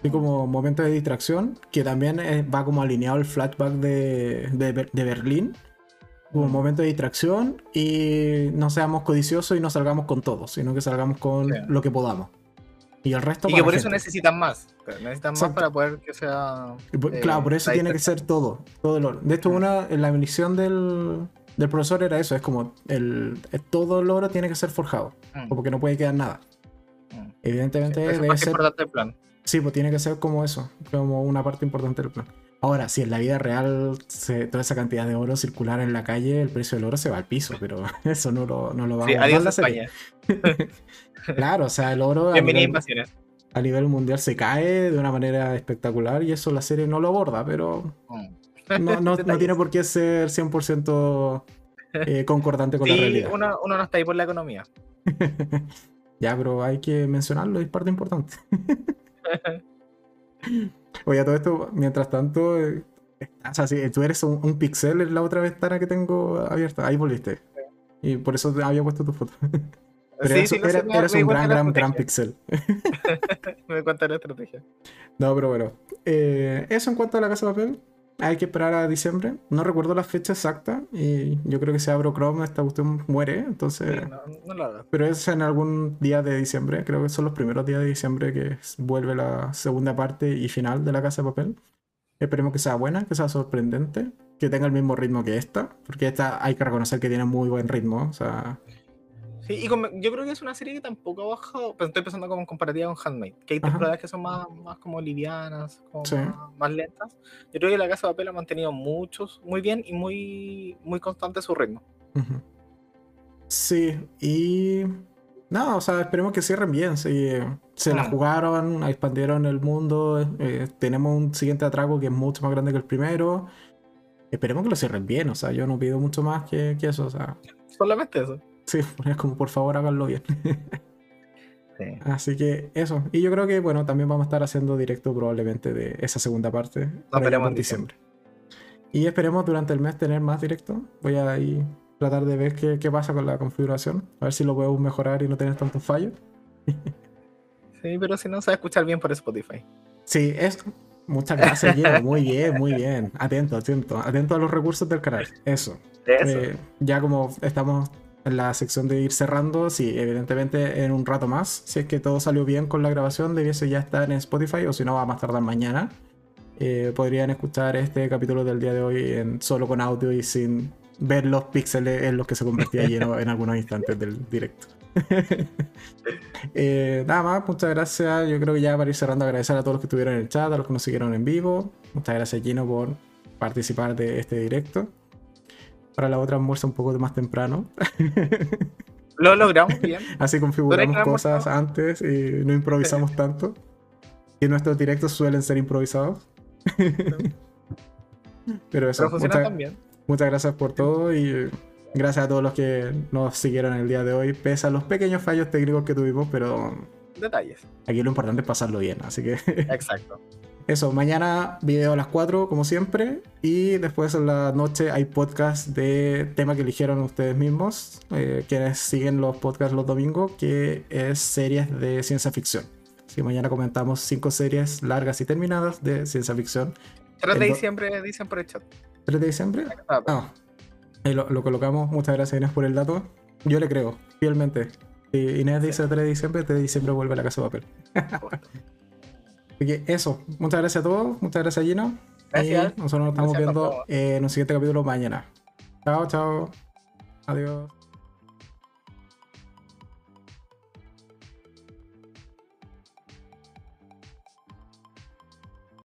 Así como momento de distracción, que también va como alineado el flashback de, de, Ber- de Berlín, como Mm. momento de distracción, y no seamos codiciosos y no salgamos con todo, sino que salgamos con Sí. lo que podamos. Y el resto Y para que por eso gente. necesitan más. Necesitan más para poder que sea. Por- eh, claro, por eso tiene que ser todo. todo el oro. De hecho, una, la misión del, del profesor era eso: es como el, todo el oro tiene que ser forjado, Mm, como que no puede quedar nada. mm. Evidentemente, Eso es debe más ser. importante el plan. Sí, pues tiene que ser como eso, como una parte importante del plan. Ahora, si en la vida real se- toda esa cantidad de oro circular en la calle, el precio del oro se va al piso, pero [laughs] eso no lo, no lo vamos Sí, a adiós. España. [laughs] Claro, o sea, el oro a nivel, invasiones. a nivel mundial se cae de una manera espectacular y eso la serie no lo aborda, pero Mm. no, no- [laughs] no Detalles. tiene por qué ser 100% eh, concordante con la realidad. uno, uno no está ahí por la economía. [laughs] Ya, pero hay que mencionarlo, es parte importante. [laughs] Oye, a todo esto, mientras tanto, eh, o sea, si tú eres un, un pixel en la otra ventana que tengo abierta, ahí volviste. Y por eso había puesto tu foto. Pero sí, eso- era- me- eres me un gran, gran, gran pixel. [laughs] Me di cuenta la estrategia. No, pero bueno. Eh, eso en cuanto a la casa de papel. Hay que esperar a diciembre. No recuerdo la fecha exacta. Y yo creo que si abro Chrome, esta cuestión muere. Entonces. Sí, no, no lo hagas. Pero es en algún día de diciembre, creo que son los primeros días de diciembre que vuelve la segunda parte y final de La Casa de Papel. Esperemos que sea buena, que sea sorprendente, que tenga el mismo ritmo que esta, porque esta hay que reconocer que tiene muy buen ritmo. O sea, Sí, y con- yo creo que es una serie que tampoco ha bajado, pero estoy pensando como en comparativa con Handmaid, que hay temporadas que son más, más como livianas, como Sí. más, más lentas. Yo creo que La Casa de Papel ha mantenido muchos, muy bien y muy, muy constante su ritmo. sí, y. No, o sea, esperemos que cierren bien. sí, se la Mm. jugaron, expandieron el mundo. eh, tenemos un siguiente atraco que es mucho más grande que el primero. Esperemos que lo cierren bien, o sea, yo no pido mucho más que, que eso, o sea, Solamente eso. Sí, [laughs] es como por favor háganlo bien. [laughs] Sí. Así que eso. Y yo creo que, bueno, también vamos a estar haciendo directo probablemente de esa segunda parte. veremos por en diciembre. Y esperemos durante el mes tener más directo. Voy a ahí tratar de ver qué, qué pasa con la configuración. A ver si lo podemos mejorar y no tener tantos fallos. [laughs] Sí, pero si no se va a escuchar bien por Spotify. Sí, es, Muchas gracias, Gino. Muy bien, muy bien. Atento, atento. Atento a los recursos del canal. Eso. Eso. Eh, ya como estamos en la sección de ir cerrando, sí, evidentemente en un rato más, si es que todo salió bien con la grabación, debiese ya estar en Spotify o si no va a más tardar mañana. Eh, podrían escuchar este capítulo del día de hoy en, solo con audio y sin ver los píxeles en los que se convertía lleno en algunos instantes del directo. [laughs] Eh, nada más, muchas gracias. Yo creo que ya para ir cerrando, agradecer a todos los que estuvieron en el chat, a los que nos siguieron en vivo. Muchas gracias, Gino, por participar de este directo. Para la otra almuerzo un poco más temprano. [laughs] Lo logramos bien. Así configuramos cosas antes y no improvisamos tanto. Y nuestros directos suelen ser improvisados. [laughs] Pero eso, Pero funciona muchas, también. muchas gracias por todo y gracias a todos los que nos siguieron el día de hoy, pese a los pequeños fallos técnicos que tuvimos, pero Detalles. aquí lo importante es pasarlo bien. Así que Exacto. [laughs] eso, mañana video a las 4 como siempre y después en la noche hay podcast de tema que eligieron ustedes mismos, eh, quienes siguen los podcasts los domingos, que es series de ciencia ficción. Así que mañana comentamos cinco series largas y terminadas de ciencia ficción. 3 de diciembre dicen por el chat. 3 de diciembre. Ah, lo, lo colocamos. Muchas gracias Inés por el dato. Yo le creo, fielmente. Si Inés dice 3 de diciembre, 3 de diciembre vuelve a la casa de papel. [laughs] justo. Así que eso, muchas gracias a todos, muchas gracias Gino. Gracias. Y nosotros nos estamos Gracias, viendo en un siguiente capítulo mañana. Chao, chao. Adiós.